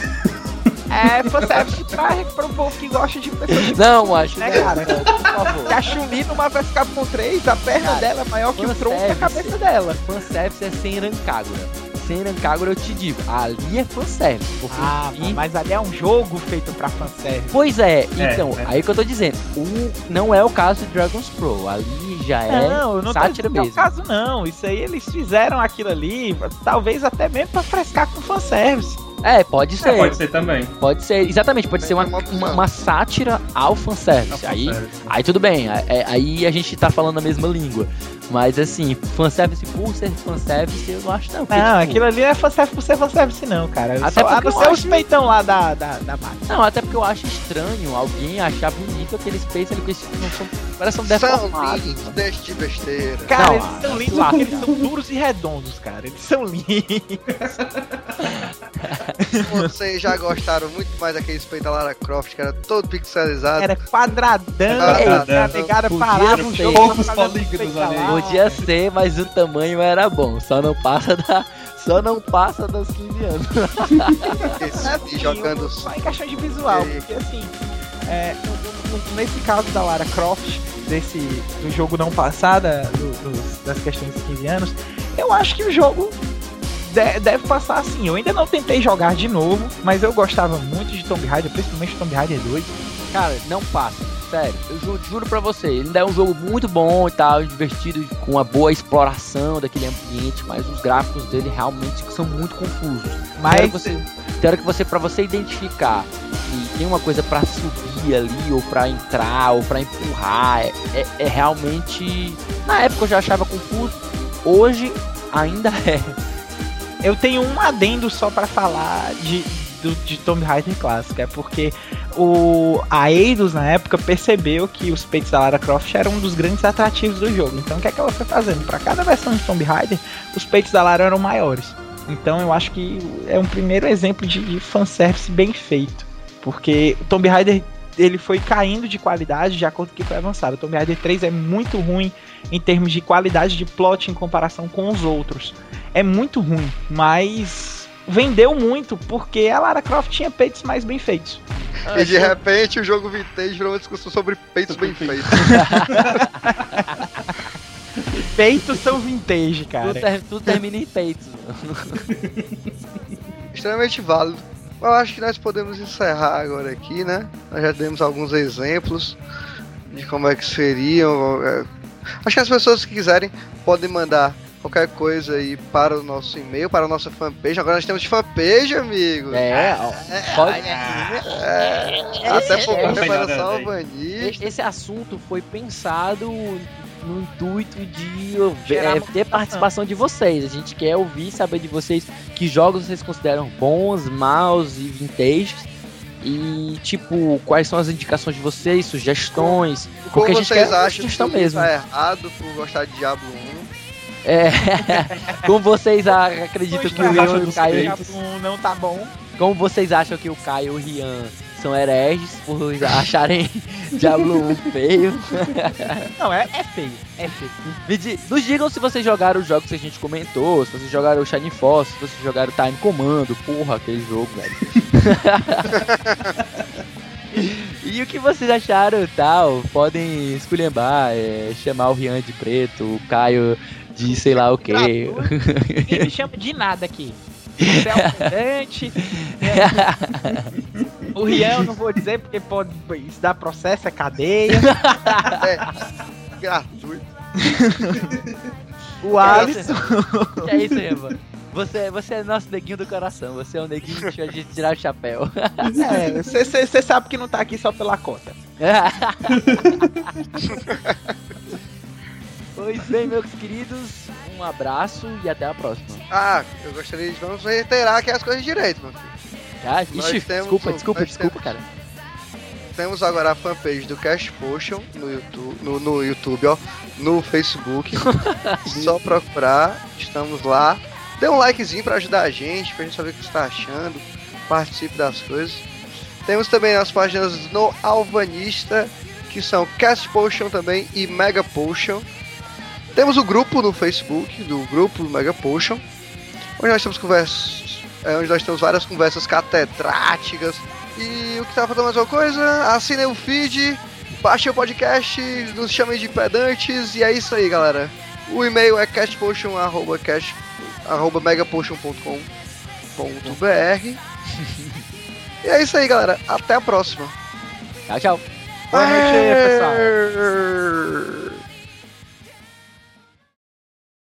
É fanservice pra, pra um povo que gosta de pessoas de Não, acho né, não, cara? não, por favor. Que a Chun-Li numa vai ficar com 3, a perna Cara, dela é maior que o tronco da cabeça dela. Fanservice é sem Rancagora. Sem Rancagora eu te digo, ali é fanservice. Porque Ah, mas ali é um jogo feito pra fanservice. Pois é, É, então, é. aí que eu tô dizendo, o, não é o caso de Dragon's Pro, ali já é não, eu não tô sátira dizendo que é o mesmo. caso não. Isso aí eles fizeram aquilo ali, talvez até mesmo pra frescar com fanservice. É, pode ser, É, pode ser também. pode ser, exatamente, pode ser uma, é uma uma, uma sátira ao fanservice. Aí, aí tudo bem, é- é- aí a gente tá falando a mesma língua. Mas assim, fanservice por ser fanservice, eu não acho não. porque, Não, tipo, aquilo ali não é fanservice por ser fanservice não, cara. Até Só, a porque não eu ser os acho- peitão lá da, da, da máquina. Não, até porque eu acho estranho alguém achar bonito aqueles peitos ali, eles não são, parecem são São deformados. lindos, deixe de besteira. Cara, Não, eles ah, são lindos lá. porque eles são duros e redondos, cara. Eles são lindos. Vocês já gostaram muito mais daqueles peitos da Lara Croft, que era todo pixelizado. Era quadradão, Quadradão. a negada parava o ser. jogo. Poucos polígonos ali. Podia ser, mas o tamanho era bom. Só não passa da. Só não passa dos 15 anos. Esse, assim, jogando. Só em questão de visual, E- porque assim, é, nesse caso da Lara Croft, desse, do jogo não passada, do- dos- das questões dos 15 anos, eu acho que o jogo de- deve passar assim. Eu ainda não tentei jogar de novo, mas eu gostava muito de Tomb Raider, principalmente Tomb Raider 2. Cara, não passa. Sério, eu ju- juro pra você. Ele ainda é um jogo muito bom e tal, divertido, com uma boa exploração daquele ambiente, mas os gráficos dele realmente são muito confusos. Mas que você, tem hora que você pra você identificar que tem uma coisa pra subir ali, ou pra entrar, ou pra empurrar, é, é- é realmente. Na época eu já achava confuso, hoje ainda é. eu tenho um adendo só pra falar de, do, de Tomb Raider clássico, é porque o, a Eidos, na época, percebeu que os peitos da Lara Croft eram um dos grandes atrativos do jogo. Então, o que, é que ela foi fazendo? Para cada versão de Tomb Raider, os peitos da Lara eram maiores. Então, eu acho que é um primeiro exemplo de fanservice bem feito. Porque o Tomb Raider ele foi caindo de qualidade de acordo com o que foi avançado. O Tomb Raider 3 é muito ruim em termos de qualidade de plot em comparação com os outros. É muito ruim, mas vendeu muito porque a Lara Croft tinha peitos mais bem feitos. E de repente o jogo vintage virou uma discussão sobre peitos bem feitos. peitos são vintage, cara. Tudo, ter, tudo termina em peitos. Extremamente válido. Eu acho que nós podemos encerrar agora aqui, né? Nós já demos alguns exemplos de como é que seriam. É, acho que as pessoas que quiserem podem mandar qualquer coisa aí para o nosso e-mail, para a nossa fanpage. Agora nós temos fanpage, amigos. É, pode... é, até pouco para Salvanista. Esse assunto foi pensado no intuito de é, ter participação de vocês. A gente quer ouvir, saber de vocês que jogos vocês consideram bons, maus e vintage. E, tipo, quais são as indicações de vocês, sugestões? Como, porque a gente vocês quer acham que mesmo. tá errado por gostar de Diablo 1? É, como vocês acreditam que o Leon e o Caio não tá bom? Como vocês acham que o Caio e o Rian são hereges por acharem Diablo 1 feio. Não, é, é feio. É feio. Nos digam se vocês jogaram os jogos que a gente comentou, se vocês jogaram o Shining Force, se vocês jogaram o Time Commando, porra, aquele jogo, velho. e o que vocês acharam tal? Podem esculhambar, é, chamar o Rian de preto, o Caio de sei lá o que. Ninguém me chama de nada aqui. Você é um comandante. o Rian eu não vou dizer porque pode. Isso dá processo, é cadeia. é, gratuito. o Alisson. Que é isso, Eva? Você, você é nosso neguinho do coração, você é o neguinho que a gente tirar o chapéu. É, você sabe que não tá aqui só pela cota. pois bem, meus queridos, um abraço e até a próxima. Ah, eu gostaria de vamos reiterar aqui as coisas direito, filho. Ah, ixi, desculpa, desculpa, desculpa, temos, cara. Temos agora a fanpage do Cash Potion no YouTube, no, no YouTube, ó, no Facebook. Só procurar, estamos lá. Dê um likezinho para ajudar a gente, pra gente saber o que você tá achando. Participe das coisas. Temos também as páginas no Alvanista, que são Cast Potion também e Mega Potion. Temos o grupo no Facebook, do grupo Mega Potion, onde nós temos conversas, é, onde nós temos várias conversas catedráticas. E o que tá faltando mais uma coisa? Assinem o feed, baixem o podcast, nos chamem de pedantes, e é isso aí, galera. O e-mail é castpotion.megapotion.com.br E é isso aí, galera. Até a próxima. Tchau, tchau. Boa noite, pessoal.